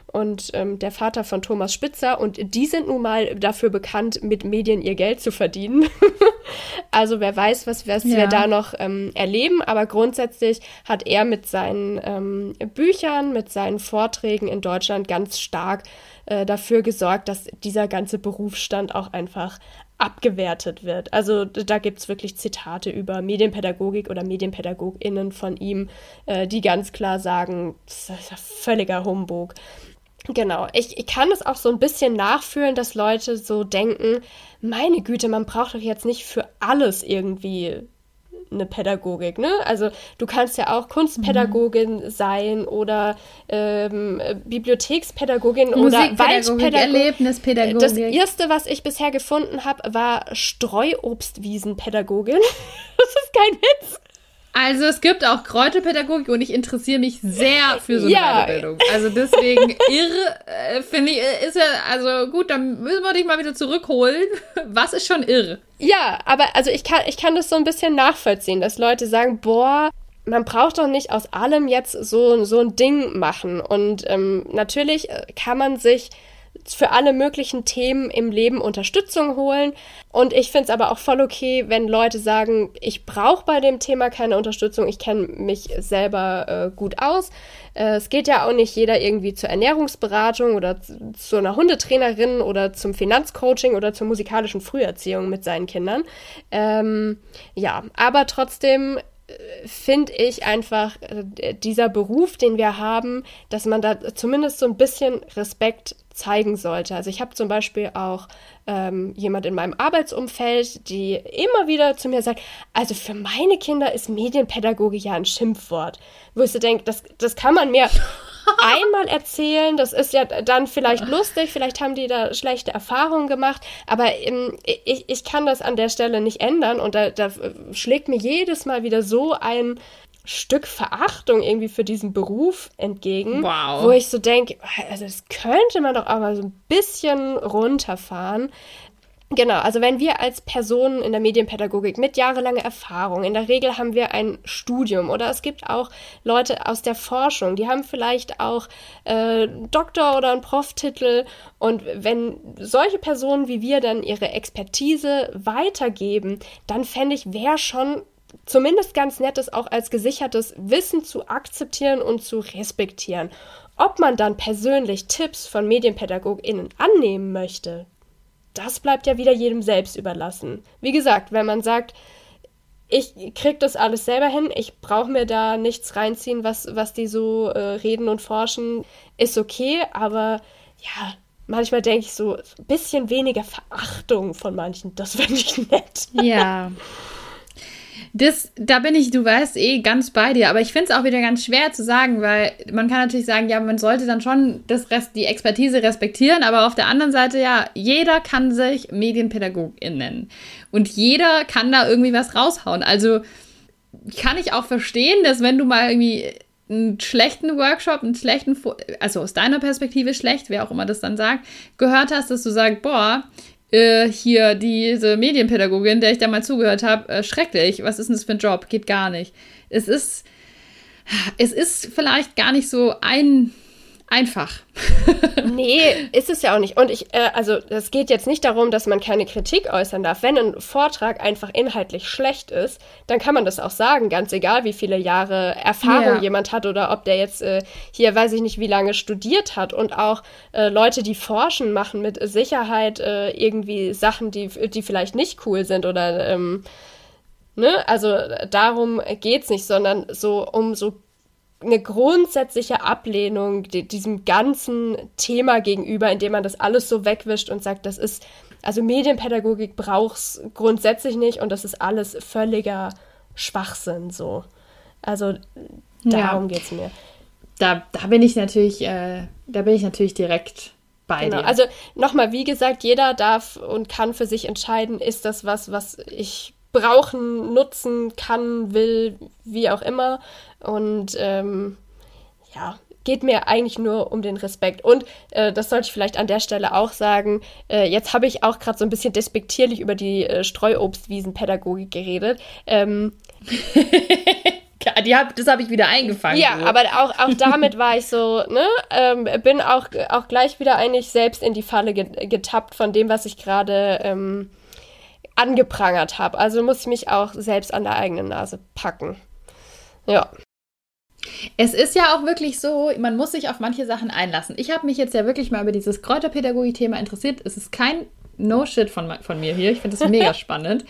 und ähm, der Vater von Thomas Spitzer und die sind nun mal dafür bekannt, mit Medien ihr Geld zu verdienen. also wer weiß, was, was ja. wir da noch ähm, erleben, aber grundsätzlich hat er mit seinen ähm, Büchern, mit seinen Vorträgen in Deutschland ganz stark äh, dafür gesorgt, dass dieser ganze Berufsstand auch einfach abgewertet wird. Also da gibt es wirklich Zitate über Medienpädagogik oder MedienpädagogInnen von ihm, äh, die ganz klar sagen, das ist ja völliger Humbug. Genau, ich, ich kann es auch so ein bisschen nachfühlen, dass Leute so denken, meine Güte, man braucht doch jetzt nicht für alles irgendwie eine Pädagogik, ne? Also du kannst ja auch Kunstpädagogin mhm. sein oder ähm, Bibliothekspädagogin oder Waldpädagogin. Erlebnispädagogik. Das erste, was ich bisher gefunden habe, war Streuobstwiesenpädagogin. das ist kein Witz. Also es gibt auch Kräuterpädagogik und ich interessiere mich sehr für so eine ja. Weiterbildung. Also deswegen irre, äh, finde ich, äh, ist ja, also gut, dann müssen wir dich mal wieder zurückholen. Was ist schon irre? Ja, aber also ich kann, ich kann das so ein bisschen nachvollziehen, dass Leute sagen, boah, man braucht doch nicht aus allem jetzt so, so ein Ding machen. Und ähm, natürlich äh, kann man sich für alle möglichen Themen im Leben Unterstützung holen. Und ich finde es aber auch voll okay, wenn Leute sagen, ich brauche bei dem Thema keine Unterstützung, ich kenne mich selber äh, gut aus. Äh, es geht ja auch nicht jeder irgendwie zur Ernährungsberatung oder zu, zu einer Hundetrainerin oder zum Finanzcoaching oder zur musikalischen Früherziehung mit seinen Kindern. Ähm, ja, aber trotzdem finde ich einfach äh, dieser Beruf, den wir haben, dass man da zumindest so ein bisschen Respekt zeigen sollte. Also ich habe zum Beispiel auch ähm, jemand in meinem Arbeitsumfeld, die immer wieder zu mir sagt, also für meine Kinder ist Medienpädagogik ja ein Schimpfwort. Wo ich so denke, das, das kann man mir einmal erzählen, das ist ja dann vielleicht lustig, vielleicht haben die da schlechte Erfahrungen gemacht, aber ähm, ich, ich kann das an der Stelle nicht ändern und da, da schlägt mir jedes Mal wieder so ein Stück Verachtung irgendwie für diesen Beruf entgegen, wow. wo ich so denke, also das könnte man doch auch mal so ein bisschen runterfahren. Genau, also wenn wir als Personen in der Medienpädagogik mit jahrelanger Erfahrung, in der Regel haben wir ein Studium oder es gibt auch Leute aus der Forschung, die haben vielleicht auch äh, Doktor- oder einen Prof-Titel und wenn solche Personen wie wir dann ihre Expertise weitergeben, dann fände ich, wäre schon zumindest ganz nett, es auch als gesichertes Wissen zu akzeptieren und zu respektieren. Ob man dann persönlich Tipps von MedienpädagogInnen annehmen möchte, das bleibt ja wieder jedem selbst überlassen. Wie gesagt, wenn man sagt, ich krieg das alles selber hin, ich brauche mir da nichts reinziehen, was, was die so äh, reden und forschen, ist okay, aber ja, manchmal denke ich so, ein bisschen weniger Verachtung von manchen, das finde ich nett. Ja. Das, da bin ich, du weißt, eh ganz bei dir. Aber ich finde es auch wieder ganz schwer zu sagen, weil man kann natürlich sagen, ja, man sollte dann schon das Rest, die Expertise respektieren. Aber auf der anderen Seite, ja, jeder kann sich Medienpädagogin nennen. Und jeder kann da irgendwie was raushauen. Also kann ich auch verstehen, dass wenn du mal irgendwie einen schlechten Workshop, einen schlechten, also aus deiner Perspektive schlecht, wer auch immer das dann sagt, gehört hast, dass du sagst, boah, äh, hier diese Medienpädagogin, der ich da mal zugehört habe, äh, schrecklich. Was ist denn das für ein Job? Geht gar nicht. Es ist, es ist vielleicht gar nicht so ein, einfach. nee, ist es ja auch nicht. Und ich, äh, also es geht jetzt nicht darum, dass man keine Kritik äußern darf. Wenn ein Vortrag einfach inhaltlich schlecht ist, dann kann man das auch sagen, ganz egal, wie viele Jahre Erfahrung ja. jemand hat oder ob der jetzt äh, hier, weiß ich nicht, wie lange studiert hat. Und auch äh, Leute, die forschen, machen mit Sicherheit äh, irgendwie Sachen, die, die vielleicht nicht cool sind oder ähm, ne, also darum geht's nicht, sondern so um so eine grundsätzliche Ablehnung diesem ganzen Thema gegenüber, indem man das alles so wegwischt und sagt, das ist, also Medienpädagogik braucht's grundsätzlich nicht und das ist alles völliger Schwachsinn so. Also darum ja. geht's mir. Da, da bin ich natürlich, äh, da bin ich natürlich direkt bei genau. dir. Also nochmal, wie gesagt, jeder darf und kann für sich entscheiden, ist das was, was ich brauchen, nutzen kann, will, wie auch immer. Und ähm, ja, geht mir eigentlich nur um den Respekt. Und äh, das sollte ich vielleicht an der Stelle auch sagen. Äh, jetzt habe ich auch gerade so ein bisschen despektierlich über die äh, Streuobstwiesenpädagogik geredet. Ähm, die hab, das habe ich wieder eingefangen. Ja, so. aber auch, auch damit war ich so, ne, ähm, bin auch, auch gleich wieder eigentlich selbst in die Falle getappt von dem, was ich gerade ähm, angeprangert habe. Also muss ich mich auch selbst an der eigenen Nase packen. Ja. Es ist ja auch wirklich so, man muss sich auf manche Sachen einlassen. Ich habe mich jetzt ja wirklich mal über dieses Kräuterpädagogik-Thema interessiert. Es ist kein No-Shit von, von mir hier. Ich finde es mega spannend.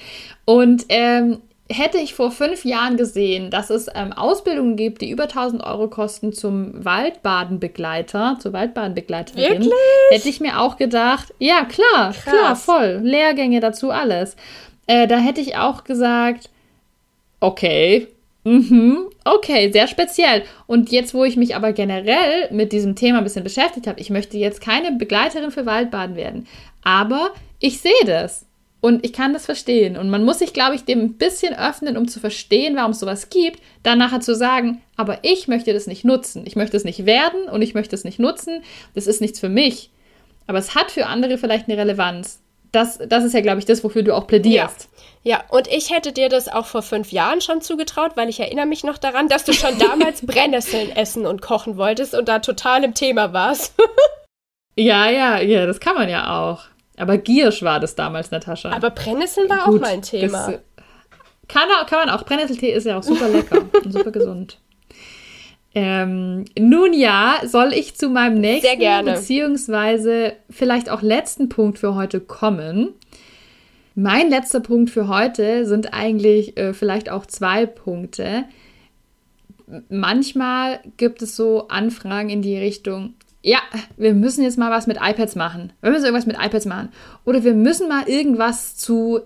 Und ähm, hätte ich vor fünf Jahren gesehen, dass es ähm, Ausbildungen gibt, die über 1000 Euro kosten zum Waldbadenbegleiter, zur Waldbadenbegleiterin, Wirklich? hätte ich mir auch gedacht, ja klar, Krass. klar, voll, Lehrgänge dazu, alles. Äh, da hätte ich auch gesagt, okay, Mhm, okay, sehr speziell. Und jetzt, wo ich mich aber generell mit diesem Thema ein bisschen beschäftigt habe, ich möchte jetzt keine Begleiterin für Waldbaden werden. Aber ich sehe das. Und ich kann das verstehen. Und man muss sich, glaube ich, dem ein bisschen öffnen, um zu verstehen, warum es sowas gibt, dann nachher zu sagen, aber ich möchte das nicht nutzen. Ich möchte es nicht werden und ich möchte es nicht nutzen. Das ist nichts für mich. Aber es hat für andere vielleicht eine Relevanz. Das, das ist ja, glaube ich, das, wofür du auch plädierst. Ja. ja, und ich hätte dir das auch vor fünf Jahren schon zugetraut, weil ich erinnere mich noch daran, dass du schon damals Brennnesseln essen und kochen wolltest und da total im Thema warst. ja, ja, ja, das kann man ja auch. Aber Giersch war das damals, Natascha. Aber Brennnesseln war Gut, auch mal ein Thema. Das, kann, kann man auch. Brennnesseltee ist ja auch super lecker und super gesund. Ähm, nun ja, soll ich zu meinem nächsten beziehungsweise vielleicht auch letzten Punkt für heute kommen. Mein letzter Punkt für heute sind eigentlich äh, vielleicht auch zwei Punkte. Manchmal gibt es so Anfragen in die Richtung, ja, wir müssen jetzt mal was mit iPads machen. Wir müssen irgendwas mit iPads machen. Oder wir müssen mal irgendwas zu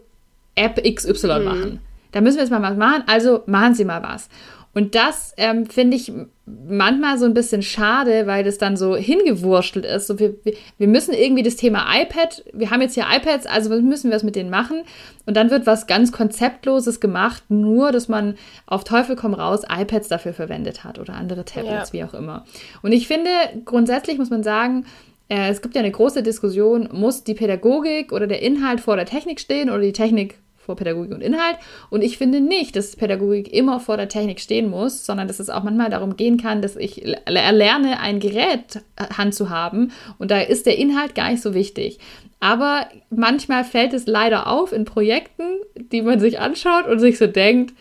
App XY mhm. machen. Da müssen wir jetzt mal was machen. Also machen Sie mal was. Und das ähm, finde ich manchmal so ein bisschen schade, weil das dann so hingewurschtelt ist. So, wir, wir müssen irgendwie das Thema iPad, wir haben jetzt hier iPads, also müssen wir was mit denen machen. Und dann wird was ganz Konzeptloses gemacht, nur dass man auf Teufel komm raus iPads dafür verwendet hat oder andere Tablets, ja. wie auch immer. Und ich finde, grundsätzlich muss man sagen, äh, es gibt ja eine große Diskussion, muss die Pädagogik oder der Inhalt vor der Technik stehen oder die Technik vor Pädagogik und Inhalt. Und ich finde nicht, dass Pädagogik immer vor der Technik stehen muss, sondern dass es auch manchmal darum gehen kann, dass ich erlerne, ein Gerät Hand zu haben. Und da ist der Inhalt gar nicht so wichtig. Aber manchmal fällt es leider auf in Projekten, die man sich anschaut und sich so denkt,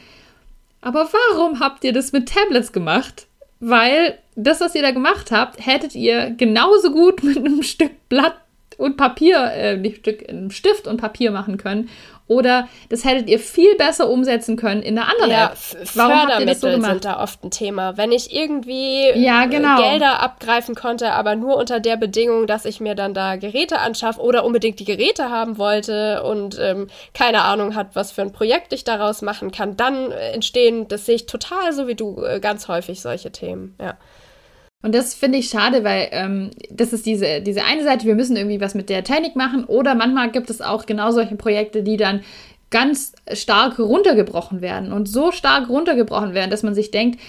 aber warum habt ihr das mit Tablets gemacht? Weil das, was ihr da gemacht habt, hättet ihr genauso gut mit einem Stück Blatt und Papier, äh, nicht Stück, einem Stift und Papier machen können oder das hättet ihr viel besser umsetzen können in einer anderen ja, App. Warum Fördermittel so sind da oft ein Thema. Wenn ich irgendwie ja, genau. Gelder abgreifen konnte, aber nur unter der Bedingung, dass ich mir dann da Geräte anschaffe oder unbedingt die Geräte haben wollte und ähm, keine Ahnung hat, was für ein Projekt ich daraus machen kann, dann entstehen, das sehe ich total so wie du, äh, ganz häufig solche Themen. Ja. Und das finde ich schade, weil ähm, das ist diese, diese eine Seite, wir müssen irgendwie was mit der Technik machen. Oder manchmal gibt es auch genau solche Projekte, die dann ganz stark runtergebrochen werden und so stark runtergebrochen werden, dass man sich denkt,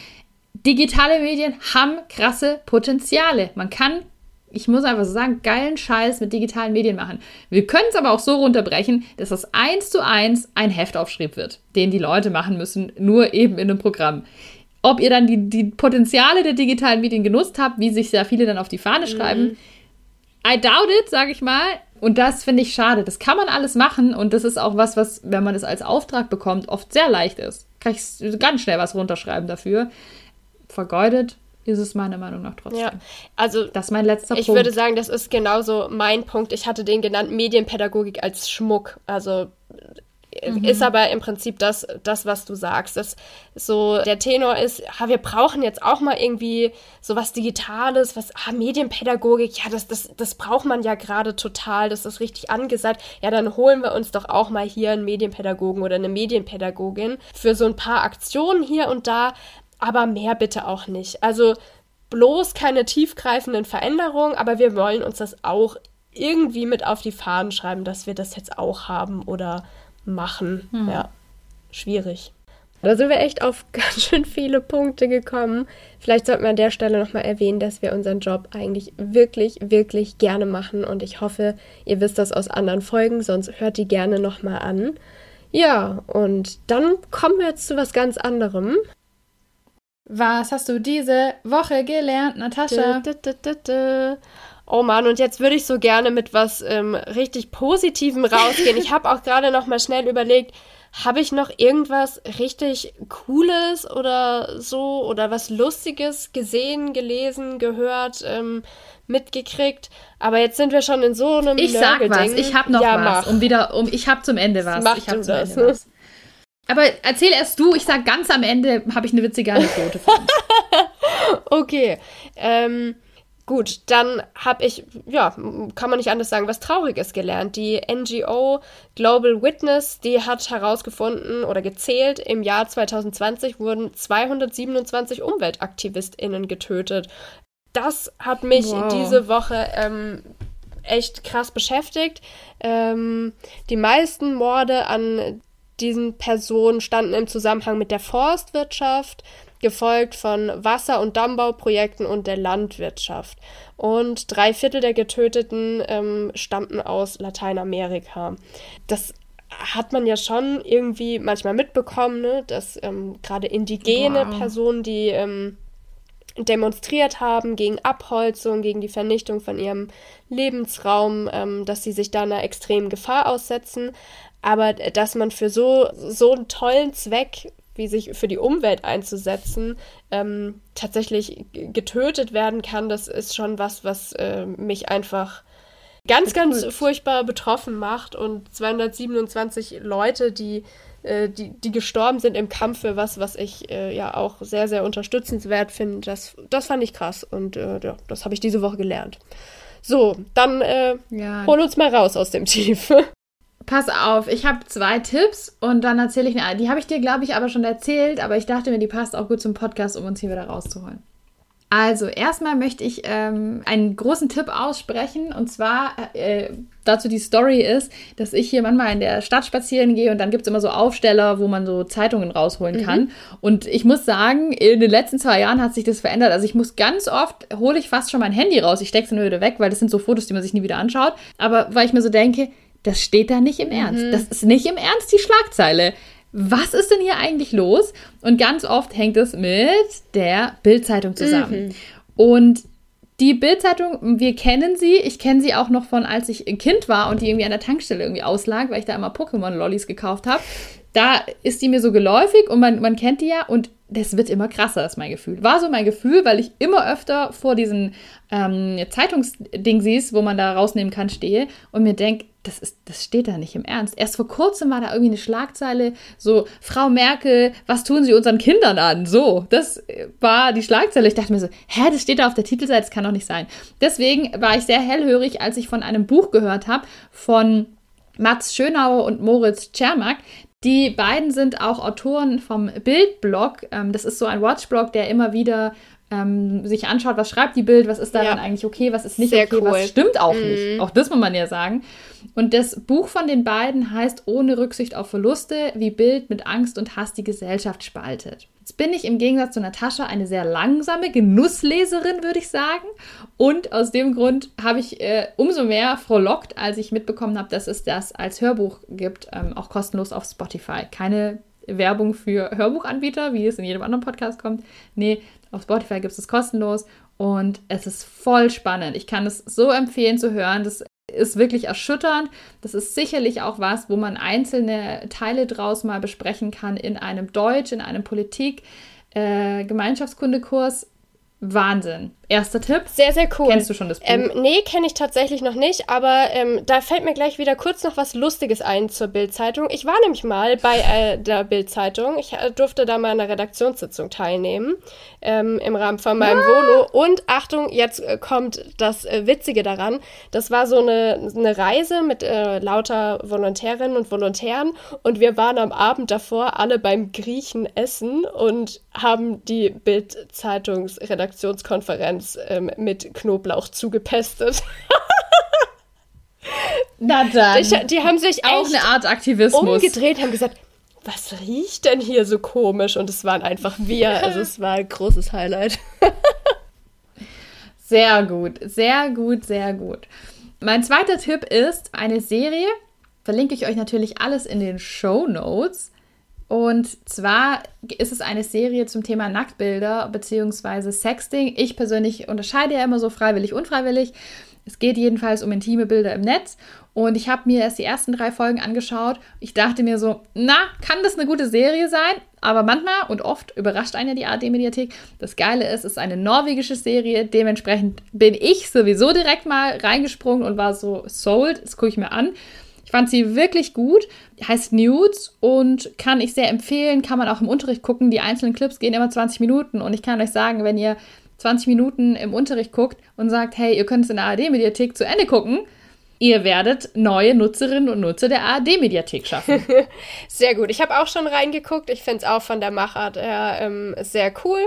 digitale Medien haben krasse Potenziale. Man kann, ich muss einfach so sagen, geilen Scheiß mit digitalen Medien machen. Wir können es aber auch so runterbrechen, dass das eins zu eins ein Heftaufschrieb wird, den die Leute machen müssen, nur eben in einem Programm Ob ihr dann die, die Potenziale der digitalen Medien genutzt habt, wie sich sehr viele dann auf die Fahne schreiben, mhm. I doubt it, sage ich mal. Und das finde ich schade. Das kann man alles machen und das ist auch was, was, wenn man es als Auftrag bekommt, oft sehr leicht ist. Kann ich ganz schnell was runterschreiben dafür. Vergeudet ist es meiner Meinung nach trotzdem. Ja, also das ist mein letzter ich Punkt. Ich würde sagen, das ist genauso mein Punkt. Ich hatte den genannt Medienpädagogik als Schmuck. Also mhm. ist aber im Prinzip das, das, was du sagst. Das so der Tenor ist, ha, wir brauchen jetzt auch mal irgendwie so was Digitales, was ah, Medienpädagogik, ja, das, das, das braucht man ja gerade total, das ist richtig angesagt. Ja, dann holen wir uns doch auch mal hier einen Medienpädagogen oder eine Medienpädagogin für so ein paar Aktionen hier und da, aber mehr bitte auch nicht. Also bloß keine tiefgreifenden Veränderungen, aber wir wollen uns das auch irgendwie mit auf die Fahnen schreiben, dass wir das jetzt auch haben oder machen. Hm. Ja, schwierig. Da sind wir echt auf ganz schön viele Punkte gekommen. Vielleicht sollten wir an der Stelle nochmal erwähnen, dass wir unseren Job eigentlich wirklich, wirklich gerne machen. Und ich hoffe, ihr wisst das aus anderen Folgen, sonst hört die gerne nochmal an. Ja, und dann kommen wir jetzt zu was ganz anderem. Was hast du diese Woche gelernt, Natascha? Dö, dö, dö, Oh Mann, und jetzt würde ich so gerne mit was ähm, richtig Positivem rausgehen. Ich habe auch gerade noch mal schnell überlegt, habe ich noch irgendwas richtig Cooles oder so oder was Lustiges gesehen, gelesen, gehört, ähm, mitgekriegt? Aber jetzt sind wir schon in so einem Ich sag was, ich habe noch ja, was, mach. um wieder, um, ich habe zum Ende was. Mach ich habe zum das. Ende was. Aber erzähl erst du, ich sag ganz am Ende, habe ich eine witzige Anekdote. okay. Ähm, Gut, dann habe ich, ja, kann man nicht anders sagen, was Trauriges gelernt. Die NGO Global Witness, die hat herausgefunden oder gezählt, im Jahr 2020 wurden 227 UmweltaktivistInnen getötet. Das hat mich wow. diese Woche ähm, echt krass beschäftigt. Ähm, die meisten Morde an diesen Personen standen im Zusammenhang mit der Forstwirtschaft, gefolgt von Wasser- und Dammbauprojekten und der Landwirtschaft. Und drei Viertel der Getöteten ähm, stammten aus Lateinamerika. Das hat man ja schon irgendwie manchmal mitbekommen, ne? dass ähm, gerade indigene wow. Personen, die ähm, demonstriert haben gegen Abholzung, gegen die Vernichtung von ihrem Lebensraum, ähm, dass sie sich da einer extremen Gefahr aussetzen. Aber dass man für so, so einen tollen Zweck wie sich für die Umwelt einzusetzen, ähm, tatsächlich getötet werden kann, das ist schon was, was äh, mich einfach ganz, ganz furchtbar betroffen macht. Und 227 Leute, die, äh, die, die gestorben sind im Kampf für was, was ich äh, ja auch sehr, sehr unterstützenswert finde, das, das fand ich krass. Und äh, ja, das habe ich diese Woche gelernt. So, dann äh, ja. hol uns mal raus aus dem Tief. Pass auf, ich habe zwei Tipps und dann erzähle ich eine. Die habe ich dir, glaube ich, aber schon erzählt, aber ich dachte mir, die passt auch gut zum Podcast, um uns hier wieder rauszuholen. Also, erstmal möchte ich ähm, einen großen Tipp aussprechen und zwar äh, dazu die Story ist, dass ich hier manchmal in der Stadt spazieren gehe und dann gibt es immer so Aufsteller, wo man so Zeitungen rausholen kann. Mhm. Und ich muss sagen, in den letzten zwei Jahren hat sich das verändert. Also, ich muss ganz oft, hole ich fast schon mein Handy raus. Ich stecke es nur wieder weg, weil das sind so Fotos, die man sich nie wieder anschaut. Aber weil ich mir so denke, das steht da nicht im Ernst. Mhm. Das ist nicht im Ernst die Schlagzeile. Was ist denn hier eigentlich los? Und ganz oft hängt es mit der Bildzeitung zusammen. Mhm. Und die Bildzeitung, wir kennen sie. Ich kenne sie auch noch von, als ich ein Kind war und die irgendwie an der Tankstelle irgendwie auslag, weil ich da immer Pokémon-Lollis gekauft habe. Da ist die mir so geläufig und man, man kennt die ja und das wird immer krasser, ist mein Gefühl. War so mein Gefühl, weil ich immer öfter vor diesen ähm, Zeitungsdingsies, wo man da rausnehmen kann, stehe und mir denke, das, ist, das steht da nicht im Ernst. Erst vor kurzem war da irgendwie eine Schlagzeile, so, Frau Merkel, was tun Sie unseren Kindern an? So, das war die Schlagzeile. Ich dachte mir so, hä, das steht da auf der Titelseite, das kann doch nicht sein. Deswegen war ich sehr hellhörig, als ich von einem Buch gehört habe von Mats Schönauer und Moritz Czermak. Die beiden sind auch Autoren vom Bildblog. Ähm, das ist so ein Watchblog, der immer wieder ähm, sich anschaut, was schreibt die Bild, was ist daran ja. eigentlich okay, was ist nicht Sehr okay, cool. was stimmt auch mhm. nicht. Auch das muss man ja sagen. Und das Buch von den beiden heißt Ohne Rücksicht auf Verluste, wie Bild mit Angst und Hass die Gesellschaft spaltet. Jetzt bin ich im Gegensatz zu Natascha eine sehr langsame Genussleserin, würde ich sagen. Und aus dem Grund habe ich äh, umso mehr frohlockt, als ich mitbekommen habe, dass es das als Hörbuch gibt, ähm, auch kostenlos auf Spotify. Keine Werbung für Hörbuchanbieter, wie es in jedem anderen Podcast kommt. Nee, auf Spotify gibt es es kostenlos und es ist voll spannend. Ich kann es so empfehlen zu hören. Das ist wirklich erschütternd. Das ist sicherlich auch was, wo man einzelne Teile draus mal besprechen kann in einem Deutsch, in einem Politik, äh, Gemeinschaftskundekurs. Wahnsinn. Erster Tipp. Sehr, sehr cool. Kennst du schon das Buch? Ähm, nee, kenne ich tatsächlich noch nicht, aber ähm, da fällt mir gleich wieder kurz noch was Lustiges ein zur Bild-Zeitung. Ich war nämlich mal bei äh, der Bild-Zeitung. Ich äh, durfte da mal an einer Redaktionssitzung teilnehmen ähm, im Rahmen von meinem ah. Volo. Und Achtung, jetzt äh, kommt das äh, Witzige daran. Das war so eine, eine Reise mit äh, lauter Volontärinnen und Volontären und wir waren am Abend davor alle beim Griechen essen und haben die Bild-Zeitungsredaktionskonferenz Pfefferminz ähm, mit Knoblauch zugepestet. Na dann. Die, die haben sich auch eine Art Aktivismus umgedreht, haben gesagt, was riecht denn hier so komisch? Und es waren einfach wir. Also es war ein großes Highlight. sehr gut, sehr gut, sehr gut. Mein zweiter Tipp ist eine Serie. Verlinke ich euch natürlich alles in den Show Notes. Und zwar ist es eine Serie zum Thema Nacktbilder bzw. Sexting. Ich persönlich unterscheide ja immer so freiwillig, unfreiwillig. Es geht jedenfalls um intime Bilder im Netz. Und ich habe mir erst die ersten drei Folgen angeschaut. Ich dachte mir so, na, kann das eine gute Serie sein? Aber manchmal und oft überrascht einen ja die ARD-Mediathek. Das Geile ist, es ist eine norwegische Serie. Dementsprechend bin ich sowieso direkt mal reingesprungen und war so sold. Das gucke ich mir an fand sie wirklich gut. Heißt Nudes und kann ich sehr empfehlen. Kann man auch im Unterricht gucken. Die einzelnen Clips gehen immer 20 Minuten. Und ich kann euch sagen, wenn ihr 20 Minuten im Unterricht guckt und sagt, hey, ihr könnt es in der ARD-Mediathek zu Ende gucken, ihr werdet neue Nutzerinnen und Nutzer der ARD-Mediathek schaffen. sehr gut. Ich habe auch schon reingeguckt. Ich finde es auch von der Machart her ähm, sehr cool.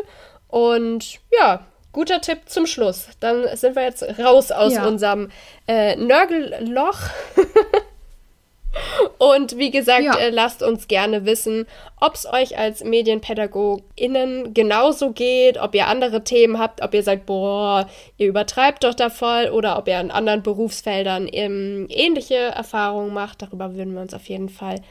Und ja, guter Tipp zum Schluss. Dann sind wir jetzt raus aus ja. unserem äh, Nörgelloch. Und wie gesagt, ja. äh, lasst uns gerne wissen, ob es euch als MedienpädagogInnen genauso geht, ob ihr andere Themen habt, ob ihr sagt, boah, ihr übertreibt doch da voll oder ob ihr in anderen Berufsfeldern ähm, ähnliche Erfahrungen macht. Darüber würden wir uns auf jeden Fall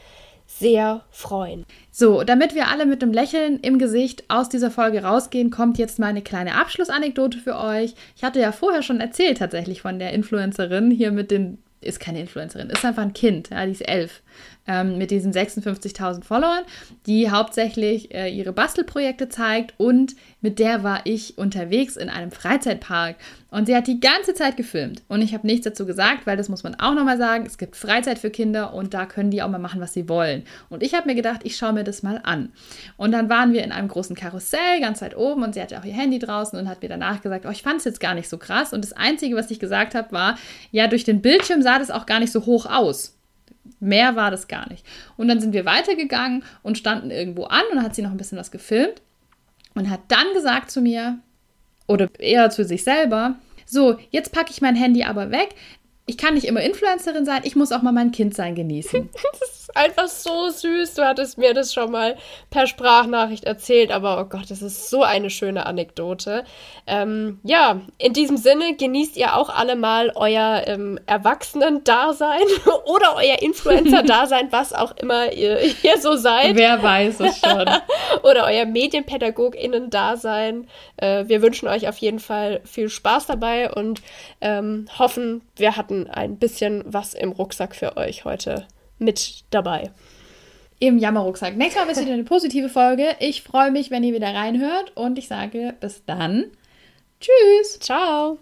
sehr freuen. So, damit wir alle mit einem Lächeln im Gesicht aus dieser Folge rausgehen, kommt jetzt mal eine kleine Abschlussanekdote für euch. Ich hatte ja vorher schon erzählt tatsächlich von der Influencerin hier mit den ist keine Influencerin, ist einfach ein Kind, ja, die ist elf, ähm, mit diesen 56.000 Followern, die hauptsächlich äh, ihre Bastelprojekte zeigt und mit der war ich unterwegs in einem Freizeitpark und sie hat die ganze Zeit gefilmt und ich habe nichts dazu gesagt, weil das muss man auch nochmal sagen, es gibt Freizeit für Kinder und da können die auch mal machen, was sie wollen. Und ich habe mir gedacht, ich schaue mir das mal an. Und dann waren wir in einem großen Karussell, ganz weit oben und sie hatte auch ihr Handy draußen und hat mir danach gesagt, oh, ich fand es jetzt gar nicht so krass und das Einzige, was ich gesagt habe, war, ja, durch den Bildschirm sah das auch gar nicht so hoch aus. Mehr war das gar nicht. Und dann sind wir weitergegangen und standen irgendwo an und dann hat sie noch ein bisschen was gefilmt und hat dann gesagt zu mir, oder eher zu sich selber, so, jetzt packe ich mein Handy aber weg. Ich kann nicht immer Influencerin sein, ich muss auch mal mein Kind sein genießen. das ist einfach so süß. Du hattest mir das schon mal per Sprachnachricht erzählt, aber oh Gott, das ist so eine schöne Anekdote. Ähm, ja, in diesem Sinne genießt ihr auch alle mal euer ähm, Erwachsenen-Dasein oder euer Influencer-Dasein, was auch immer ihr hier so seid. Wer weiß es schon. oder euer MedienpädagogInnen-Dasein. Äh, wir wünschen euch auf jeden Fall viel Spaß dabei und ähm, hoffen, wir hatten ein bisschen was im Rucksack für euch heute mit dabei. Im Jammerrucksack. Nächstes Mal ist wieder eine positive Folge. Ich freue mich, wenn ihr wieder reinhört und ich sage bis dann. Tschüss. Ciao.